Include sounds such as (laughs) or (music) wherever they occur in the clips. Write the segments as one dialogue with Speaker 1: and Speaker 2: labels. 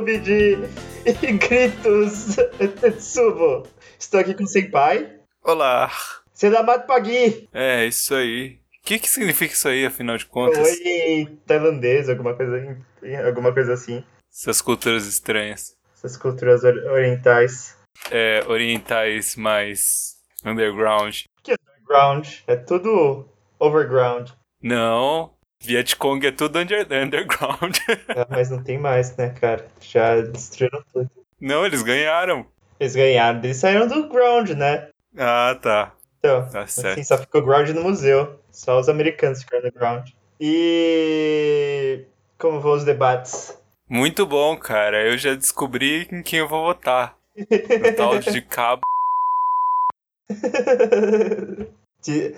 Speaker 1: clube de (laughs) gritos Tetsubo. Estou aqui com o Senpai.
Speaker 2: Olá.
Speaker 1: Selamat pagi.
Speaker 2: É, isso aí. O que, que significa isso aí, afinal de contas?
Speaker 1: Oi, tailandês, alguma coisa, alguma coisa assim.
Speaker 2: Essas culturas estranhas.
Speaker 1: Essas culturas orientais.
Speaker 2: É, orientais mais underground.
Speaker 1: Que underground? É tudo overground.
Speaker 2: Não, Vietcong é tudo under, underground. (laughs)
Speaker 1: é, mas não tem mais, né, cara? Já destruíram tudo.
Speaker 2: Não, eles ganharam.
Speaker 1: Eles ganharam, eles saíram do ground, né?
Speaker 2: Ah, tá.
Speaker 1: Então,
Speaker 2: tá
Speaker 1: assim, só ficou ground no museu. Só os americanos ficaram no ground. E como vão os debates?
Speaker 2: Muito bom, cara. Eu já descobri em quem eu vou votar. No tal de (laughs) cabo.
Speaker 1: de,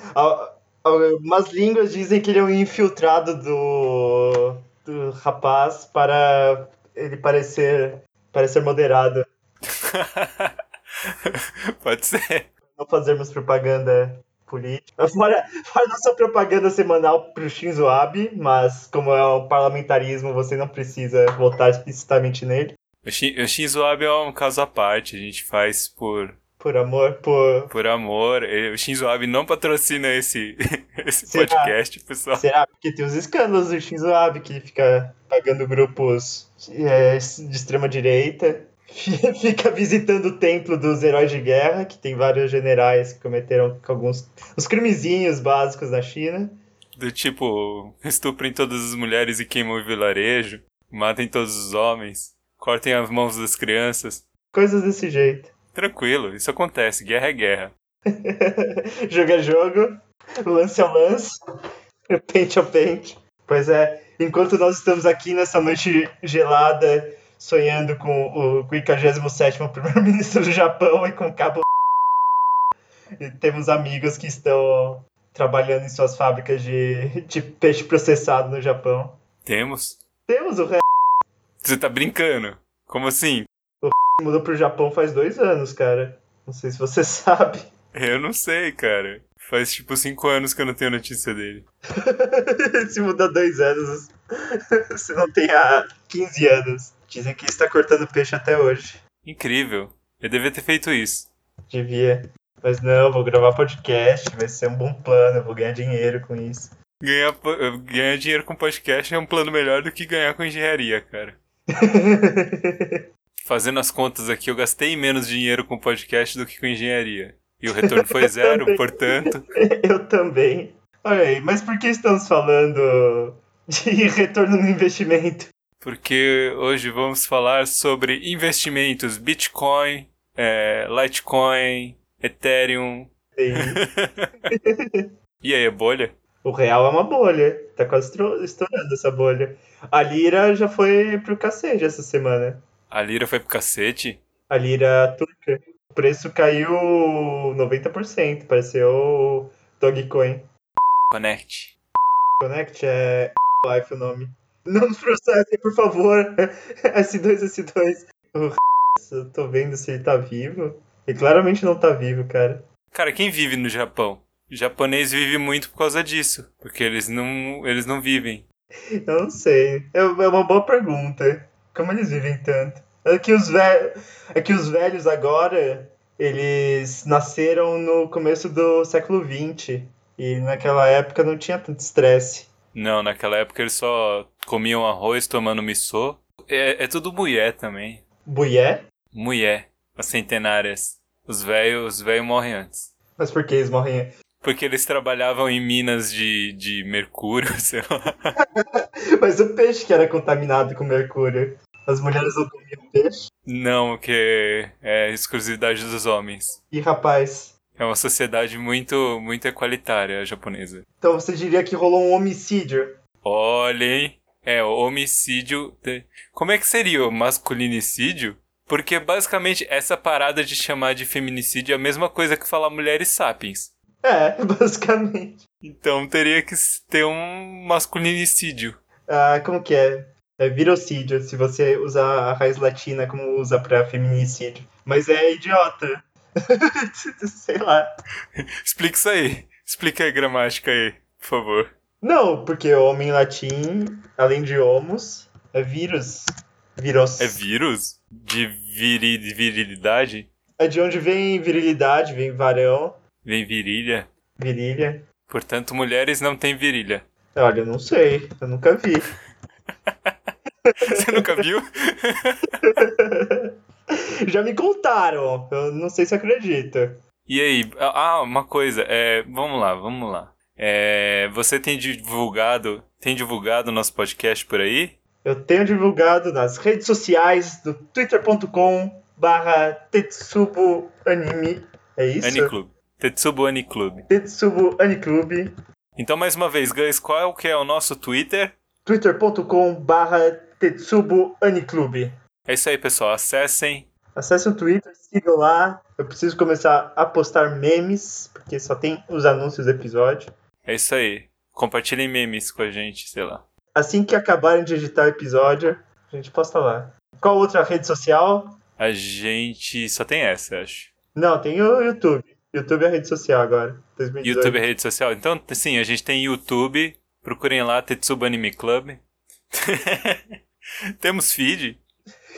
Speaker 1: algumas línguas dizem que ele é um infiltrado do, do rapaz para ele parecer, parecer moderado. (laughs)
Speaker 2: Pode ser.
Speaker 1: Não fazermos propaganda política. Fora, fora nossa propaganda semanal pro Shinzo Abe, mas como é o parlamentarismo, você não precisa votar explicitamente nele.
Speaker 2: O, Shinzo Abe é um caso à parte, a gente faz por...
Speaker 1: Por amor, por...
Speaker 2: Por amor. O Shinzo Abe não patrocina esse, (laughs) esse podcast, pessoal.
Speaker 1: Será? Porque tem os escândalos do Shinzo Abe, que fica pagando grupos é, de extrema direita (laughs) fica visitando o templo dos heróis de guerra, que tem vários generais que cometeram alguns os crimezinhos básicos na China.
Speaker 2: Do tipo, estuprem todas as mulheres e queimam o vilarejo, matem todos os homens, cortem as mãos das crianças.
Speaker 1: Coisas desse jeito.
Speaker 2: Tranquilo, isso acontece, guerra é guerra. (laughs)
Speaker 1: jogo é jogo, lance é lance, (laughs) pente é pente. Pois é, enquanto nós estamos aqui nessa noite gelada sonhando com o 57 primeiro-ministro (laughs) do Japão e com o cabo. E temos amigos que estão trabalhando em suas fábricas de, de peixe processado no Japão.
Speaker 2: Temos?
Speaker 1: Temos o
Speaker 2: Você tá brincando? Como assim?
Speaker 1: O (laughs) mudou pro Japão faz dois anos, cara. Não sei se você (laughs) sabe.
Speaker 2: Eu não sei, cara. Faz tipo cinco anos que eu não tenho notícia dele. (laughs)
Speaker 1: se mudou dois anos, você não tem há 15 anos. Dizem que está cortando peixe até hoje.
Speaker 2: Incrível. Eu devia ter feito isso.
Speaker 1: Devia. Mas não, vou gravar podcast, vai ser um bom plano, eu vou ganhar dinheiro com isso.
Speaker 2: Ganhar, ganhar dinheiro com podcast é um plano melhor do que ganhar com engenharia, cara. Fazendo as contas aqui, eu gastei menos dinheiro com podcast do que com engenharia. E o retorno foi (laughs) zero, portanto. (laughs)
Speaker 1: Eu também. Olha aí, mas por que estamos falando de (laughs) retorno no investimento?
Speaker 2: porque hoje vamos falar sobre investimentos, Bitcoin, é, Litecoin, Ethereum. e aí, é bolha?
Speaker 1: O real é uma bolha, tá quase estourando essa bolha. A lira já foi pro cacete essa semana.
Speaker 2: A lira foi pro cacete?
Speaker 1: A lira turca. O preço caiu 90%, pareceu Dogecoin.
Speaker 2: Connect.
Speaker 1: Connect é Life o nome. Não nos processem, por favor. (laughs) S2, S2. Eu tô vendo se ele tá vivo. Ele claramente não tá vivo, cara.
Speaker 2: Cara, quem vive no Japão? O japonês vive muito por causa disso. Porque eles não, eles não vivem.
Speaker 1: Eu não sei. É, é uma boa pergunta. Como eles vivem tanto? É que os, ve é que os velhos agora, eles nasceram no começo do século XX. E naquela época não tinha tanto estresse.
Speaker 2: Não, naquela época eles só comiam arroz tomando missô. É, é tudo mulher também.
Speaker 1: Mulher?
Speaker 2: Mulher. As centenárias. Os velhos os velhos morrem antes.
Speaker 1: Mas por que eles morrem
Speaker 2: Porque eles trabalhavam em minas de, de mercúrio, (laughs) sei lá.
Speaker 1: Mas o peixe que era contaminado com mercúrio. As mulheres não comiam peixe?
Speaker 2: Não, que é exclusividade dos homens.
Speaker 1: E rapaz,
Speaker 2: é uma sociedade muito, muito equalitária a japonesa.
Speaker 1: Então você diria que rolou um homicídio?
Speaker 2: Olha, hein? É, o homicídio. Como é que seria o masculinicídio? Porque basicamente essa parada de chamar de feminicídio é a mesma coisa que falar mulheres sapiens.
Speaker 1: É, (laughs) basicamente.
Speaker 2: Então teria que ter um masculinicídio.
Speaker 1: Ah, como que é? É virocídio, se você usar a raiz latina como usa pra feminicídio. Mas é idiota. (laughs) Sei lá.
Speaker 2: Explica isso aí. Explica a gramática aí, por favor.
Speaker 1: Não, porque homem em latim, além de homos, é vírus. Vírus.
Speaker 2: É vírus? De viri, virilidade?
Speaker 1: É de onde vem virilidade, vem varão,
Speaker 2: Vem virilha?
Speaker 1: virilha.
Speaker 2: Portanto, mulheres não têm virilha.
Speaker 1: Olha, eu não sei, eu nunca vi. (laughs)
Speaker 2: Você nunca viu? (laughs)
Speaker 1: Já me contaram, eu não sei se acredita.
Speaker 2: E aí, ah, uma coisa, é, vamos lá, vamos lá. É, você tem divulgado, tem divulgado o nosso podcast por aí?
Speaker 1: Eu tenho divulgado nas redes sociais do twitter.com barra Tetsubo Anime. É isso?
Speaker 2: Aniclub. Tetsubo Aniclub.
Speaker 1: Tetsubo Aniclub.
Speaker 2: Então, mais uma vez, Gans, qual que é o nosso Twitter?
Speaker 1: twitter.com barra Tetsubo Aniclub.
Speaker 2: É isso aí, pessoal. Acessem.
Speaker 1: Acesse o Twitter, sigam lá. Eu preciso começar a postar memes, porque só tem os anúncios do episódio.
Speaker 2: É isso aí. Compartilhem memes com a gente, sei lá.
Speaker 1: Assim que acabarem de editar o episódio, a gente posta lá. Qual outra rede social?
Speaker 2: A gente só tem essa, acho.
Speaker 1: Não, tem o YouTube. YouTube é a rede social agora. 2018.
Speaker 2: YouTube é rede social. Então, sim, a gente tem YouTube. Procurem lá, Tetsuba Anime Club. (laughs) temos feed.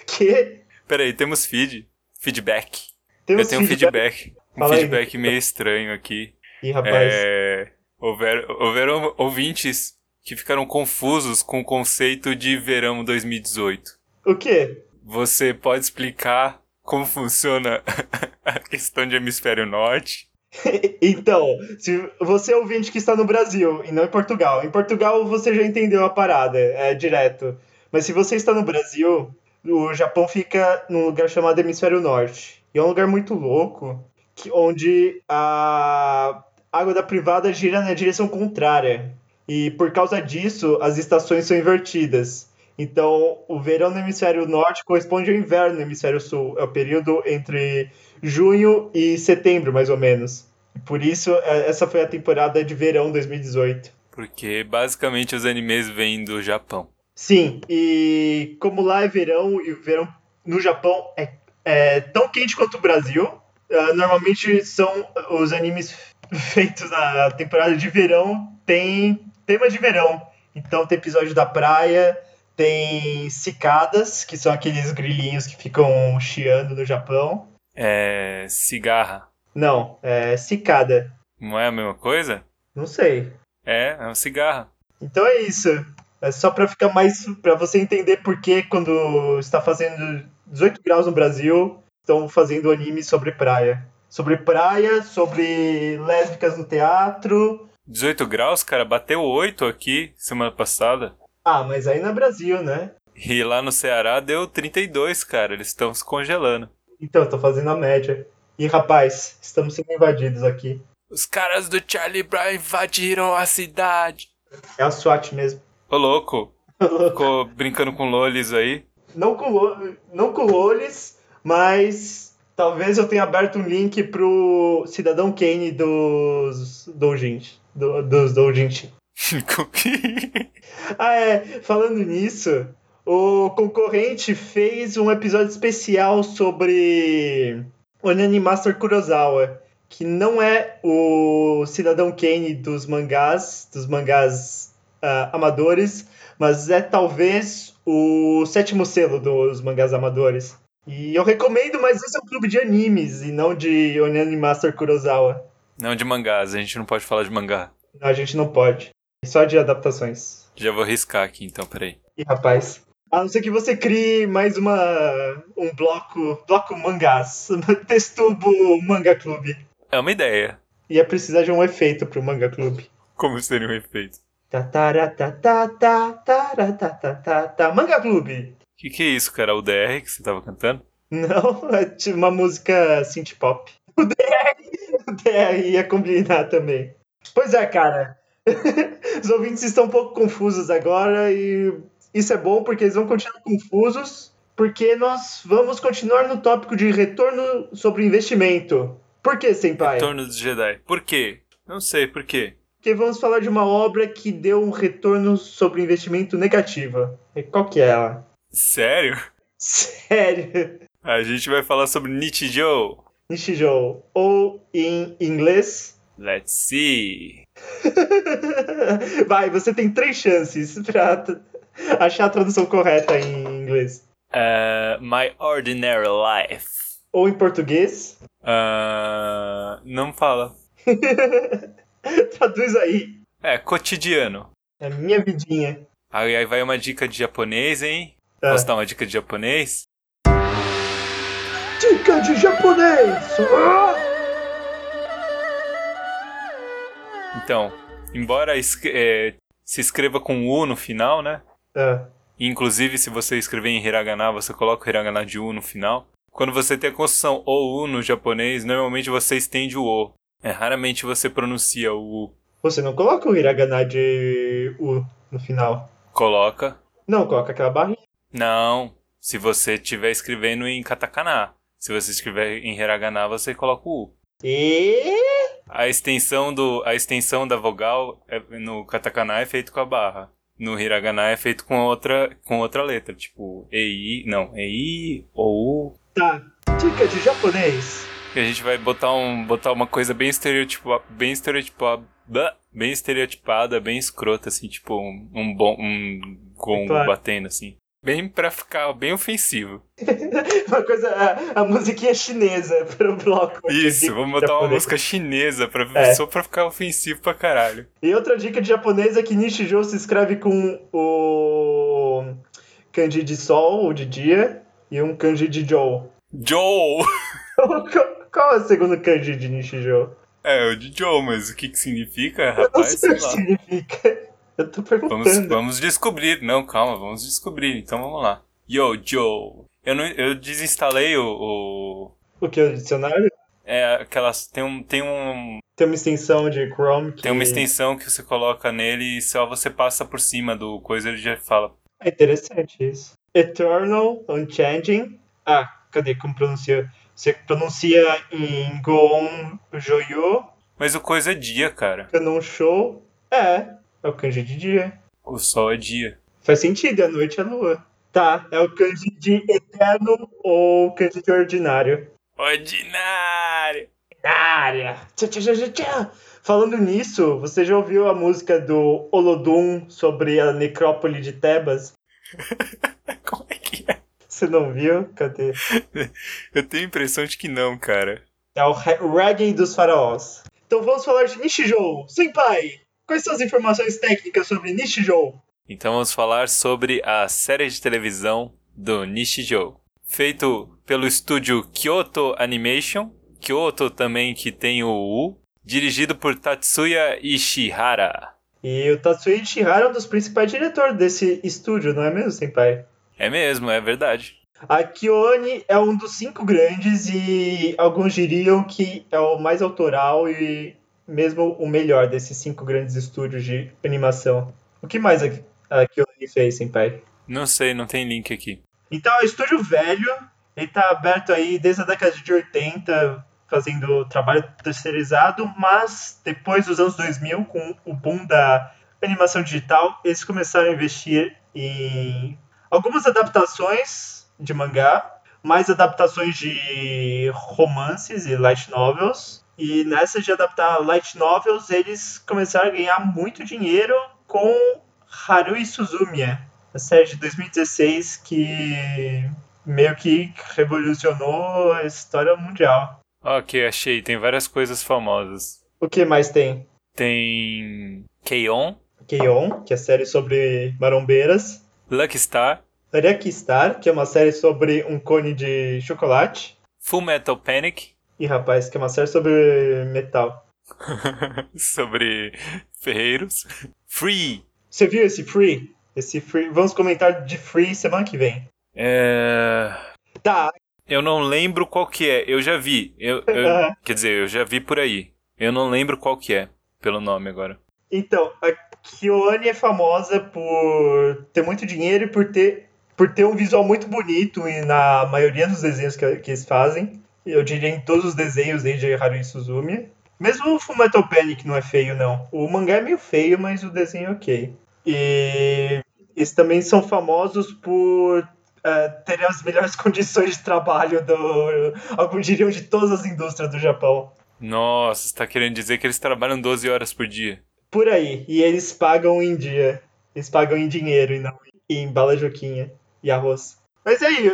Speaker 1: Que?
Speaker 2: Peraí, temos feed. Feedback.
Speaker 1: Temos
Speaker 2: Eu tenho um feedback. Um
Speaker 1: Fala aí.
Speaker 2: feedback meio estranho aqui.
Speaker 1: Ih, rapaz.
Speaker 2: É, houver, houveram ouvintes que ficaram confusos com o conceito de verão 2018.
Speaker 1: O quê?
Speaker 2: Você pode explicar como funciona (laughs) a questão de hemisfério norte? (laughs)
Speaker 1: então, se você é ouvinte que está no Brasil e não em Portugal, em Portugal você já entendeu a parada, é direto. Mas se você está no Brasil, o Japão fica num lugar chamado Hemisfério Norte. E é um lugar muito louco, que, onde a água da privada gira na direção contrária. E por causa disso, as estações são invertidas. Então, o verão no hemisfério norte corresponde ao inverno no hemisfério sul. É o período entre junho e setembro, mais ou menos. Por isso, é- essa foi a temporada de verão 2018.
Speaker 2: Porque basicamente os animes vêm do Japão.
Speaker 1: Sim, e como lá é verão, e o verão no Japão é, é tão quente quanto o Brasil, ah, normalmente são os animes (laughs) feitos na temporada de verão, tem tema de verão. Então tem episódio da praia, tem cicadas, que são aqueles grilinhos que ficam chiando no Japão.
Speaker 2: É. cigarra.
Speaker 1: Não, é cicada.
Speaker 2: Não é a mesma coisa?
Speaker 1: Não sei.
Speaker 2: É, é uma cigarra.
Speaker 1: Então é isso. É só pra ficar mais. pra você entender por que quando está fazendo 18 graus no Brasil, estão fazendo anime sobre praia. Sobre praia, sobre lésbicas no teatro.
Speaker 2: 18 graus, cara, bateu 8 aqui semana passada.
Speaker 1: Ah, mas aí não é Brasil, né?
Speaker 2: E lá no Ceará deu 32, cara. Eles estão se congelando.
Speaker 1: Então, eu tô fazendo a média. E rapaz, estamos sendo invadidos aqui.
Speaker 2: Os caras do Charlie Brown invadiram a cidade.
Speaker 1: É a SWAT mesmo.
Speaker 2: Ô, louco. (laughs) Ficou brincando com lolis aí.
Speaker 1: Não com, lo- não com lolis, mas talvez eu tenha aberto um link pro Cidadão Kane dos Doujinshi. Do, dos Doujinshi. (laughs) Ah, é. Falando nisso, o concorrente fez um episódio especial sobre Onani Master Kurosawa, que não é o Cidadão Kane dos mangás, dos mangás ah, amadores, mas é talvez o sétimo selo dos mangás amadores. E eu recomendo, mas esse é um clube de animes e não de Onani Master Kurosawa.
Speaker 2: Não de mangás, a gente não pode falar de mangá.
Speaker 1: Não, a gente não pode. Só de adaptações.
Speaker 2: Já vou riscar aqui então, peraí.
Speaker 1: E rapaz, a não ser que você crie mais uma um bloco, bloco mangás, (laughs) Testubo Manga Clube.
Speaker 2: É uma ideia.
Speaker 1: Ia precisar de um efeito pro Manga Clube.
Speaker 2: Como seria um efeito?
Speaker 1: Manga Clube.
Speaker 2: Que, que é isso, cara? O DR que você tava cantando?
Speaker 1: Não, (laughs) é tipo uma música synth pop. O DR, (laughs) o DR ia combinar também. Pois é, cara. (laughs) Os ouvintes estão um pouco confusos agora e isso é bom porque eles vão continuar confusos porque nós vamos continuar no tópico de retorno sobre investimento. Por que, Senpai?
Speaker 2: Retorno dos Jedi. Por quê? Não sei, por quê?
Speaker 1: Porque vamos falar de uma obra que deu um retorno sobre investimento negativo. E qual que é ela?
Speaker 2: Sério?
Speaker 1: Sério.
Speaker 2: A gente vai falar sobre Nichijou.
Speaker 1: Nishijou. Ou em inglês.
Speaker 2: Let's see. (laughs)
Speaker 1: Vai, você tem três chances pra achar a tradução correta em inglês.
Speaker 2: Uh, my Ordinary Life.
Speaker 1: Ou em português?
Speaker 2: Uh, não fala. (laughs)
Speaker 1: Traduz aí.
Speaker 2: É, cotidiano.
Speaker 1: É minha vidinha.
Speaker 2: Aí, aí vai uma dica de japonês, hein?
Speaker 1: Tá.
Speaker 2: Posso dar uma dica de japonês?
Speaker 1: Dica de japonês! Ah!
Speaker 2: Então, embora é, se escreva com U no final, né? E, Inclusive, se você escrever em hiragana, você coloca o hiragana de U no final. Quando você tem a construção o U no japonês, normalmente você estende o O. É, raramente você pronuncia o U.
Speaker 1: Você não coloca o hiragana de U no final.
Speaker 2: Coloca.
Speaker 1: Não, coloca aquela barrinha.
Speaker 2: Não. Se você estiver escrevendo em katakana. Se você escrever em hiragana, você coloca o U.
Speaker 1: E...
Speaker 2: A extensão, do, a extensão da vogal é- no katakana é feito com a barra. No hiragana é feito com outra, com outra letra. Tipo, EI. Não, EI ou.
Speaker 1: Tá. Dica de japonês.
Speaker 2: E a gente vai botar, um, botar uma coisa bem estereotipada, bem estereotipada, bem estereotipada, bem escrota, assim, tipo um, um bom, um gongo
Speaker 1: Claro.
Speaker 2: batendo, assim. Bem pra ficar bem ofensivo. (laughs)
Speaker 1: Uma coisa, a, a musiquinha chinesa pro bloco.
Speaker 2: Isso, vamos botar uma
Speaker 1: japonês.
Speaker 2: música chinesa pra,
Speaker 1: É.
Speaker 2: só pra ficar ofensivo pra caralho.
Speaker 1: E outra dica de japonês é que Nishijou se escreve com o kanji de sol, ou de dia, e um kanji de Joe.
Speaker 2: Joe! (laughs)
Speaker 1: Qual é o segundo kanji de Nishijou?
Speaker 2: É, o de Joe, mas o que que significa,
Speaker 1: Eu não
Speaker 2: rapaz?
Speaker 1: sei o
Speaker 2: Sei
Speaker 1: que significa. Eu tô perguntando.
Speaker 2: Vamos, vamos descobrir. Não, calma, vamos descobrir. Então vamos lá. Yo, Joe. Eu, não, eu desinstalei o, o
Speaker 1: O que o dicionário?
Speaker 2: é aquelas tem um tem um
Speaker 1: Tem uma extensão de Chrome que...
Speaker 2: Tem uma extensão que você coloca nele e só você passa por cima do coisa ele já fala.
Speaker 1: É interessante isso. Eternal, Unchanging. Ah, cadê? Como pronuncia? Você pronuncia em Gon Joyo,
Speaker 2: Mas o coisa é dia, cara.
Speaker 1: Canon Show. É, é o kanji de dia.
Speaker 2: O sol é dia.
Speaker 1: Faz sentido, a noite é a lua. Tá, é o kanji de eterno ou kanji de ordinário.
Speaker 2: Ordinário!
Speaker 1: Ordinária! Tchá, tchá, tchá, tchá, tchá. Falando nisso, você já ouviu a música do Olodum sobre a necrópole de Tebas? (laughs)
Speaker 2: Como é que é?
Speaker 1: Você não viu? Cadê? (laughs)
Speaker 2: Eu tenho a impressão de que não, cara.
Speaker 1: É o re- reggae dos faraós. Então vamos falar de Nishijou. Senpai, quais são as informações técnicas sobre Nishijou?
Speaker 2: Então vamos falar sobre a série de televisão do Nishijou. Feito pelo estúdio Kyoto Animation. Kyoto também que tem o U. Dirigido por Tatsuya Ishihara.
Speaker 1: E o Tatsuya Ishihara é um dos principais diretores desse estúdio, não é mesmo, Senpai?
Speaker 2: É mesmo, é verdade.
Speaker 1: A Kione é um dos cinco grandes e alguns diriam que é o mais autoral e mesmo o melhor desses cinco grandes estúdios de animação. O que mais a, a Kione fez, Senpai?
Speaker 2: Não sei, não tem link aqui.
Speaker 1: Então, é um estúdio velho, ele tá aberto aí desde a década de 80, fazendo trabalho terceirizado, mas depois dos anos 2000, com o boom da animação digital, eles começaram a investir em algumas adaptações de mangá, mais adaptações de romances e light novels. E nessa de adaptar light novels, eles começaram a ganhar muito dinheiro com Harui Suzumiya, a série de 2016 que meio que revolucionou a história mundial.
Speaker 2: Ok, achei. Tem várias coisas famosas.
Speaker 1: O que mais tem?
Speaker 2: Tem Keion,
Speaker 1: Keion, que é série sobre marombeiras.
Speaker 2: Lucky Star,
Speaker 1: Lucky Star, que é uma série sobre um cone de chocolate.
Speaker 2: Full Metal Panic,
Speaker 1: E rapaz, que é uma série sobre metal. (laughs)
Speaker 2: sobre ferreiros, Free,
Speaker 1: Você viu esse Free? Esse Free. Vamos comentar de Free semana que vem.
Speaker 2: é...
Speaker 1: Tá,
Speaker 2: Eu não lembro qual que é. Eu já vi. Eu, eu-. (laughs) Quer dizer, eu já vi por aí. Eu não lembro qual que é, pelo nome agora.
Speaker 1: Então, a Kione é famosa por ter muito dinheiro e por ter, por ter um visual muito bonito e na maioria dos desenhos que, que eles fazem. Eu diria em todos os desenhos desde Haruhi Suzumiya. Mesmo o Fullmetal Panic não é feio, não. O mangá é meio feio, mas o desenho é ok. E eles também são famosos por eh, terem as melhores (laughs) condições de trabalho do... Alguns diriam de todas as indústrias do Japão.
Speaker 2: Nossa, você tá querendo dizer que eles trabalham 12 horas por dia?
Speaker 1: Por aí. E eles pagam em dia. Eles pagam em dinheiro e não em bala joquinha e arroz. Mas aí,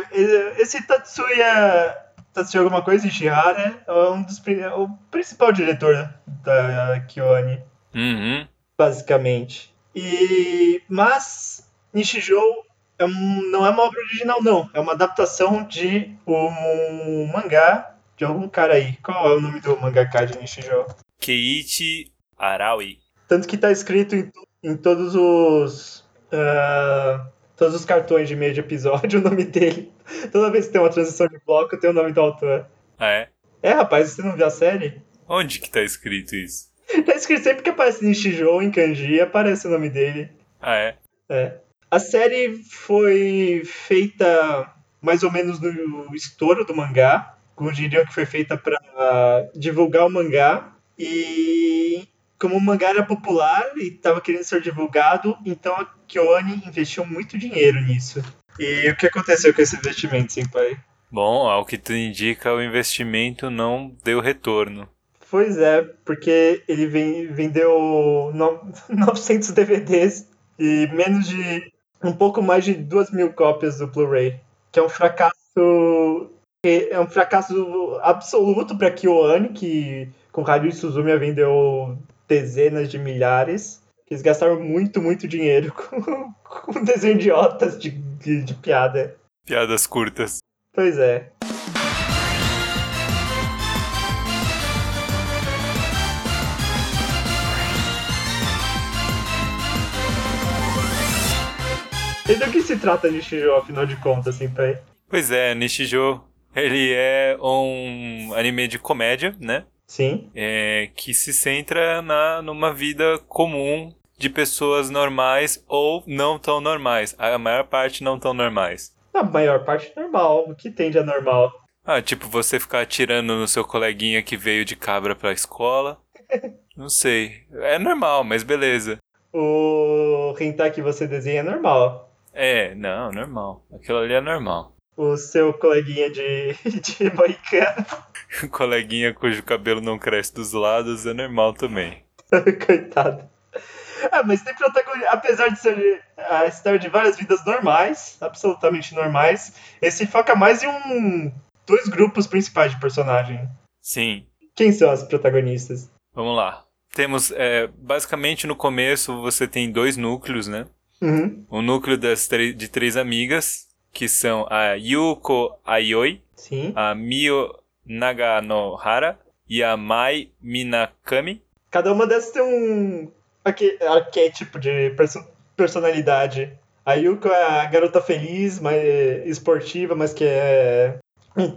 Speaker 1: esse Tatsuya. Tatsuya alguma coisa, Ishihara, é um dos, é o principal diretor da KyoAni.
Speaker 2: Uhum.
Speaker 1: Basicamente. E. Mas. Nishijou é um, não é uma obra original, não. É uma adaptação de um mangá de algum cara aí. Qual é o nome do mangaka de Nishijou?
Speaker 2: Keiichi Araui.
Speaker 1: Tanto que tá escrito em, em todos os. Uh, todos os cartões de meio de episódio (laughs) o nome dele. Toda vez que tem uma transição de bloco, tem o nome do autor.
Speaker 2: Ah, é?
Speaker 1: É, rapaz, você não viu a série?
Speaker 2: Onde que tá escrito isso?
Speaker 1: Tá escrito sempre que aparece Nishijou em kanji, aparece o nome dele.
Speaker 2: Ah, é?
Speaker 1: É. A série foi feita mais ou menos no estouro do mangá. Como diriam que foi feita para divulgar o mangá. E como o mangá era popular e estava querendo ser divulgado, então a KyoAni investiu muito dinheiro nisso. E o que aconteceu com esse investimento, Senpai?
Speaker 2: Bom, ao que tu indica, o investimento não deu retorno.
Speaker 1: Pois é, porque ele vendeu 900 (laughs) DVDs e menos de um pouco mais de duas mil cópias do Blu-ray, que é um fracasso é um fracasso absoluto para KyoAni, que com Haruhi Suzumiya vendeu dezenas de milhares. Eles gastaram muito, muito dinheiro (laughs) com, com desenho idiotas de, de, de piada.
Speaker 2: Piadas curtas.
Speaker 1: Pois é. E do que se trata Nishijou, afinal de contas, assim, pai?
Speaker 2: Pois é, Nishijou, ele é um anime de comédia, né?
Speaker 1: Sim.
Speaker 2: É, que se centra na, numa vida comum de pessoas normais ou não tão normais. A maior parte não tão normais.
Speaker 1: A maior parte normal. O que tem de anormal?
Speaker 2: Ah, tipo você ficar atirando no seu coleguinha que veio de cabra pra escola. (laughs) Não sei. É normal, mas beleza.
Speaker 1: O hentai que você desenha é normal.
Speaker 2: É, não, normal. Aquilo ali é normal.
Speaker 1: O seu coleguinha de, (laughs) de moicano. (laughs)
Speaker 2: coleguinha cujo cabelo não cresce dos lados é normal também. (laughs)
Speaker 1: Coitado. Ah, mas tem protagonista. Apesar de ser a história de várias vidas normais, absolutamente normais, esse foca mais em um. dois grupos principais de personagem.
Speaker 2: Sim.
Speaker 1: Quem são as protagonistas?
Speaker 2: Vamos lá. Temos. É, basicamente no começo você tem dois núcleos, né?
Speaker 1: Uhum.
Speaker 2: O núcleo das de três amigas, que são a Yuko Ayoi,
Speaker 1: Sim.
Speaker 2: a Mio Naganohara e a Mai Minakami.
Speaker 1: Cada uma dessas tem um arquétipo de perso personalidade. A Yuko é a garota feliz, mas esportiva, mas que é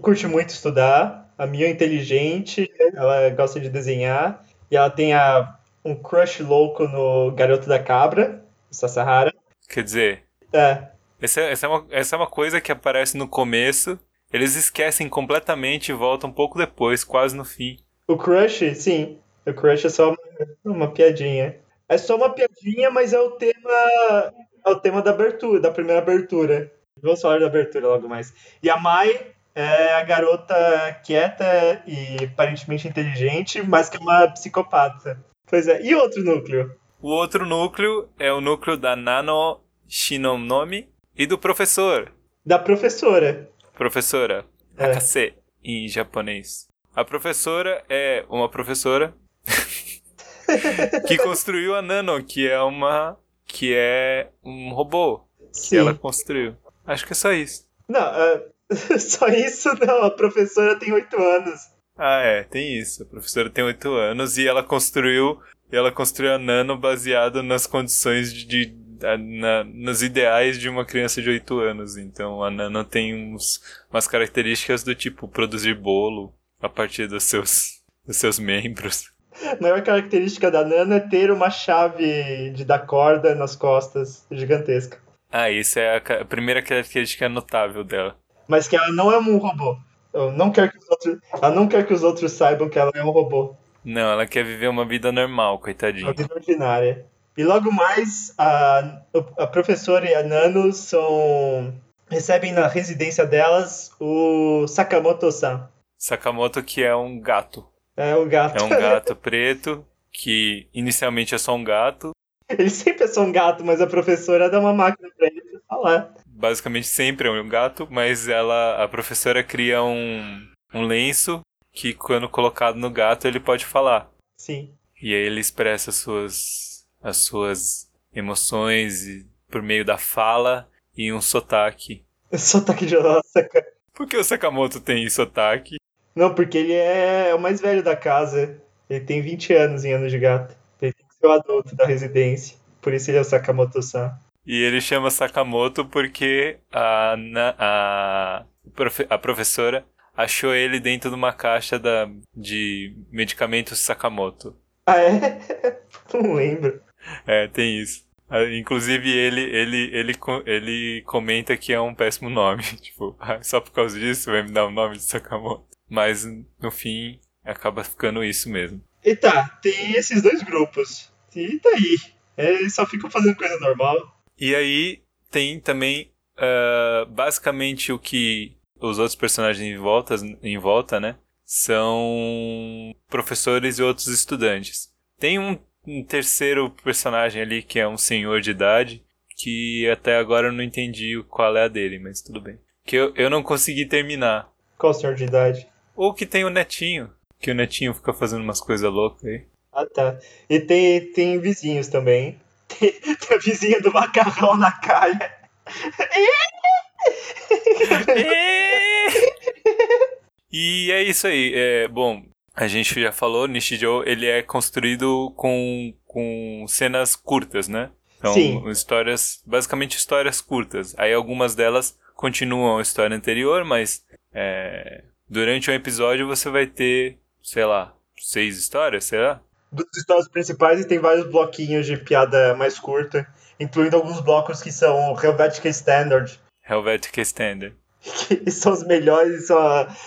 Speaker 1: curte muito estudar. A Mio é inteligente, ela gosta de desenhar. E ela tem a, um crush louco no Garoto da Cabra, Sasahara.
Speaker 2: Quer dizer,
Speaker 1: É,
Speaker 2: essa, essa, é uma, essa é uma coisa que aparece no começo, eles esquecem completamente e voltam um pouco depois, quase no fim.
Speaker 1: o crush, sim. O crush é só uma, uma piadinha. É só uma piadinha, mas é o tema. É o tema da abertura, da primeira abertura. Vamos falar da abertura logo mais. E a Mai é a garota quieta e aparentemente inteligente, mas que é uma psicopata. Pois é. E outro núcleo?
Speaker 2: O outro núcleo é o núcleo da Nano Shinonomi e do professor.
Speaker 1: Da professora.
Speaker 2: Professora.
Speaker 1: É.
Speaker 2: Akase, em japonês. A professora é uma professora (laughs) que construiu a Nano, que é uma. que é um robô que
Speaker 1: Sim.
Speaker 2: ela construiu. Acho que é só isso.
Speaker 1: Não, é, (laughs) só isso não. A professora tem oito anos.
Speaker 2: Ah, é, tem isso. A professora tem 8 anos e ela construiu. Ela construiu a Nano baseado nas condições de. Na- nos ideais de uma criança de 8 anos. Então a Nano tem uns, umas características do tipo produzir bolo a partir dos seus, dos seus membros.
Speaker 1: A maior característica da Nana é ter uma chave de dar corda nas costas gigantesca.
Speaker 2: Ah, isso é a, a primeira característica notável dela.
Speaker 1: Mas que ela não é um robô. Eu não quero que os outros, ela não quer que os outros saibam que ela é um robô.
Speaker 2: Não, ela quer viver uma vida normal,
Speaker 1: Uma
Speaker 2: coitadinha.
Speaker 1: vida ordinária. E logo mais, a, a professora e a Nano são, recebem na residência delas o Sakamoto-san.
Speaker 2: Sakamoto que é um gato.
Speaker 1: É o gato.
Speaker 2: É um gato (laughs) preto que inicialmente é só um gato.
Speaker 1: Ele sempre é só um gato, mas a professora dá uma máquina pra ele pra lá.
Speaker 2: Basicamente sempre é um gato, mas ela, a professora cria um, um lenço que quando colocado no gato ele pode falar.
Speaker 1: Sim.
Speaker 2: E aí ele expressa as suas, as suas emoções e- por meio da fala e um sotaque. (laughs)
Speaker 1: Sotaque de Osaka.
Speaker 2: Por que o Sakamoto tem sotaque?
Speaker 1: Não, porque ele é o mais velho da casa. Ele tem 20 anos em anos de gato. Ele tem que ser o adulto da residência. Por isso ele é o Sakamoto-san.
Speaker 2: E ele chama Sakamoto porque a, na- a, a professora achou ele dentro de uma caixa da, de medicamentos Sakamoto.
Speaker 1: Ah, é? (laughs) Não lembro. (laughs)
Speaker 2: É, tem isso. Ah, Inclusive ele, ele, ele, ele comenta que é um péssimo nome. (laughs) Tipo, (laughs) ah, só por causa disso vai me dar o nome de Sakamoto. Mas no fim acaba ficando isso mesmo.
Speaker 1: E tá, tem esses dois grupos. E tá aí. Eles só ficam fazendo coisa normal.
Speaker 2: E aí tem também ah, basicamente o que os outros personagens em volta, em volta, né? São professores e outros estudantes. Tem um, um terceiro personagem ali que é um senhor de idade que até agora eu não entendi qual é a dele, mas tudo bem. Que eu, eu não consegui terminar.
Speaker 1: Qual senhor de idade?
Speaker 2: Ou que tem o netinho, que o netinho fica fazendo umas coisas loucas aí.
Speaker 1: Ah, tá. E tem, tem vizinhos também. (laughs) Tem, tem a vizinha do macarrão na calha. (laughs)
Speaker 2: e é isso aí. É, bom, a gente já falou, Nishijou, ele é construído com, com cenas curtas, né? Então,
Speaker 1: Sim.
Speaker 2: histórias, basicamente histórias curtas. Aí algumas delas continuam a história anterior, mas é, durante um episódio você vai ter, sei lá, seis histórias, será?
Speaker 1: Dos histórias principais e tem vários bloquinhos de piada mais curta. Incluindo alguns blocos que são Helvetica Standard.
Speaker 2: Helvetica Standard.
Speaker 1: Que são os melhores, são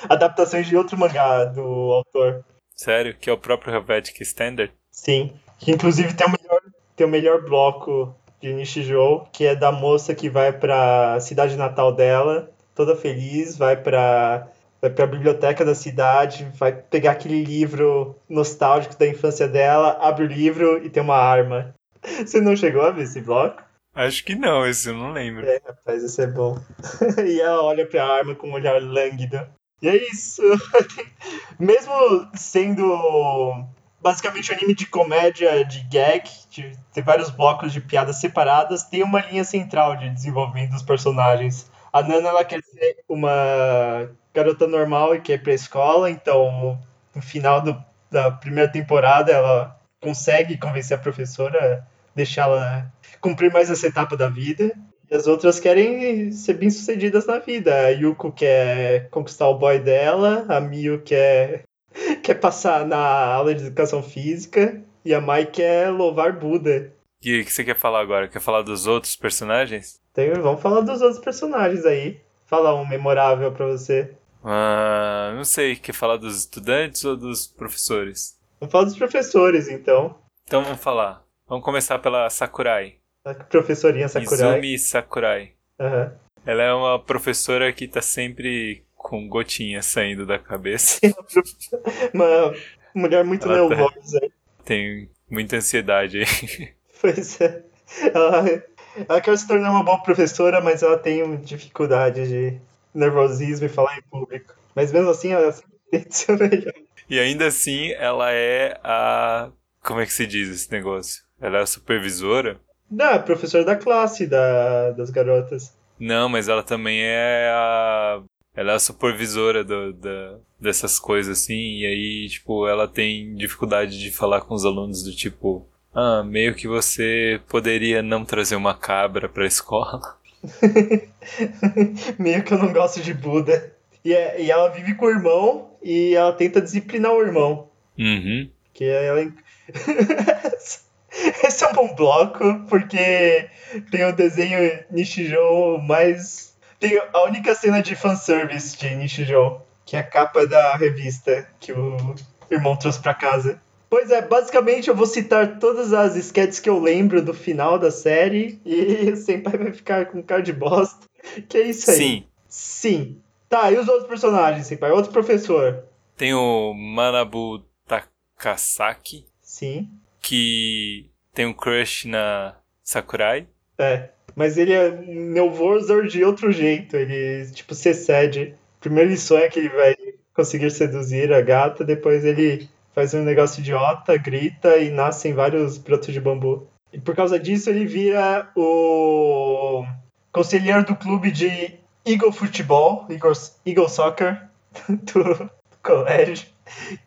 Speaker 1: adaptações de outro mangá do autor.
Speaker 2: Sério? Que é o próprio Helvetica Standard?
Speaker 1: Sim. Que inclusive tem o melhor, tem o melhor bloco de Nishijou, que é da moça que vai pra cidade natal dela, toda feliz, vai pra, vai pra biblioteca da cidade, vai pegar aquele livro nostálgico da infância dela, abre o livro e tem uma arma. (laughs) Você não chegou a ver esse bloco?
Speaker 2: Acho que não, esse eu não lembro.
Speaker 1: É, rapaz, isso é bom. (laughs) e ela olha pra arma com um olhar lânguido. E é isso. (laughs) Mesmo sendo basicamente um anime de comédia, de gag, de ter vários blocos de piadas separadas, tem uma linha central de desenvolvimento dos personagens. A Nana, ela quer ser uma garota normal e quer ir pra escola, então no final do- da primeira temporada ela consegue convencer a professora deixá-la cumprir mais essa etapa da vida. E as outras querem ser bem-sucedidas na vida. A Yuko quer conquistar o boy dela, a Miyu quer, (laughs) quer passar na aula de educação física, e a Mai quer louvar Buda.
Speaker 2: E o que você quer falar agora? Quer falar dos outros personagens?
Speaker 1: Então, vamos falar dos outros personagens aí. Fala um memorável pra você.
Speaker 2: Ah, não sei, quer falar dos estudantes ou dos professores?
Speaker 1: Vamos falar dos professores, então.
Speaker 2: Então vamos falar. Vamos começar pela Sakurai.
Speaker 1: A professorinha Sakurai.
Speaker 2: Izumi Sakurai.
Speaker 1: Aham.
Speaker 2: Ela é uma professora que tá sempre com gotinhas saindo da cabeça. (laughs)
Speaker 1: Uma mulher muito
Speaker 2: Ela tá-
Speaker 1: nervosa.
Speaker 2: Tem muita ansiedade aí. (laughs)
Speaker 1: Pois é. Ela, ela quer se tornar uma boa professora, mas ela tem dificuldade de nervosismo e falar em público. Mas mesmo assim, ela sempre (laughs) tenta ser melhor.
Speaker 2: E ainda assim, ela é a. Como é que se diz esse negócio? Ela é a supervisora?
Speaker 1: Não, é professora da classe da, das garotas.
Speaker 2: Não, mas ela também é a. Ela é a supervisora do, da, dessas coisas assim, e aí, tipo, ela tem dificuldade de falar com os alunos do tipo. Ah, meio que você poderia não trazer uma cabra pra escola. (laughs)
Speaker 1: Meio que eu não gosto de Buda. E, é- e ela vive com o irmão e ela tenta disciplinar o irmão.
Speaker 2: Uhum.
Speaker 1: Que ela. (laughs) (laughs) Esse é um bom bloco, porque tem o desenho Nishijou mais. Tem a única cena de fanservice de Nishijou, que é a capa da revista que o irmão trouxe pra casa. Pois é, basicamente eu vou citar todas as sketches que eu lembro do final da série e (laughs) o Senpai vai ficar com cara de bosta. Que é isso aí.
Speaker 2: Sim.
Speaker 1: Sim. Tá, e os outros personagens, Senpai? Outro professor.
Speaker 2: Tem o Manabu Takasaki,
Speaker 1: Sim.
Speaker 2: Que tem um crush na Sakurai.
Speaker 1: É. Mas ele é Neuvorzor de outro jeito. Ele, tipo, se excede. Primeiro ele sonha que ele vai conseguir seduzir a gata, depois ele faz um negócio idiota, grita e nascem vários brotos de bambu. E por causa disso ele vira o conselheiro do clube de Eagle Futebol, Eagle, Eagle Soccer, (laughs) do colégio,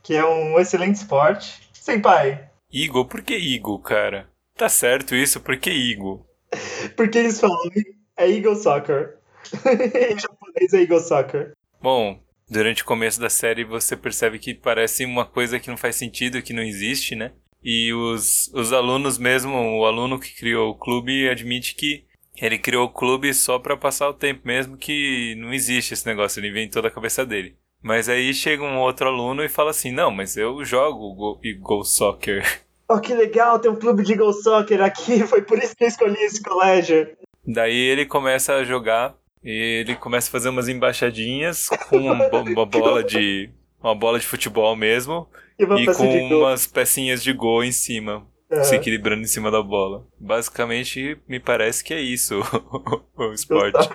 Speaker 1: que é um excelente esporte. Sem pai.
Speaker 2: Eagle? Por que Eagle, cara? Tá certo isso, por que Eagle?
Speaker 1: Porque eles falam é Eagle Soccer. (laughs) em japonês é Eagle Soccer.
Speaker 2: Bom, durante o começo da série você percebe que parece uma coisa que não faz sentido, que não existe, né? E os, os alunos mesmo, o aluno que criou o clube admite que ele criou o clube só para passar o tempo mesmo, que não existe esse negócio, ele inventou da cabeça dele. Mas aí chega um outro aluno e fala assim: Não, mas eu jogo Go, Go Soccer.
Speaker 1: Oh, que legal, tem um clube de Go Soccer aqui, (laughs) foi por isso que eu escolhi esse colégio.
Speaker 2: Daí ele começa a jogar e ele começa a fazer umas embaixadinhas com uma (laughs) bola de. Uma bola de futebol mesmo. E, e com umas pecinhas de gol em cima. Uhum. Se equilibrando em cima da bola. Basicamente, me parece que é isso (laughs) o esporte.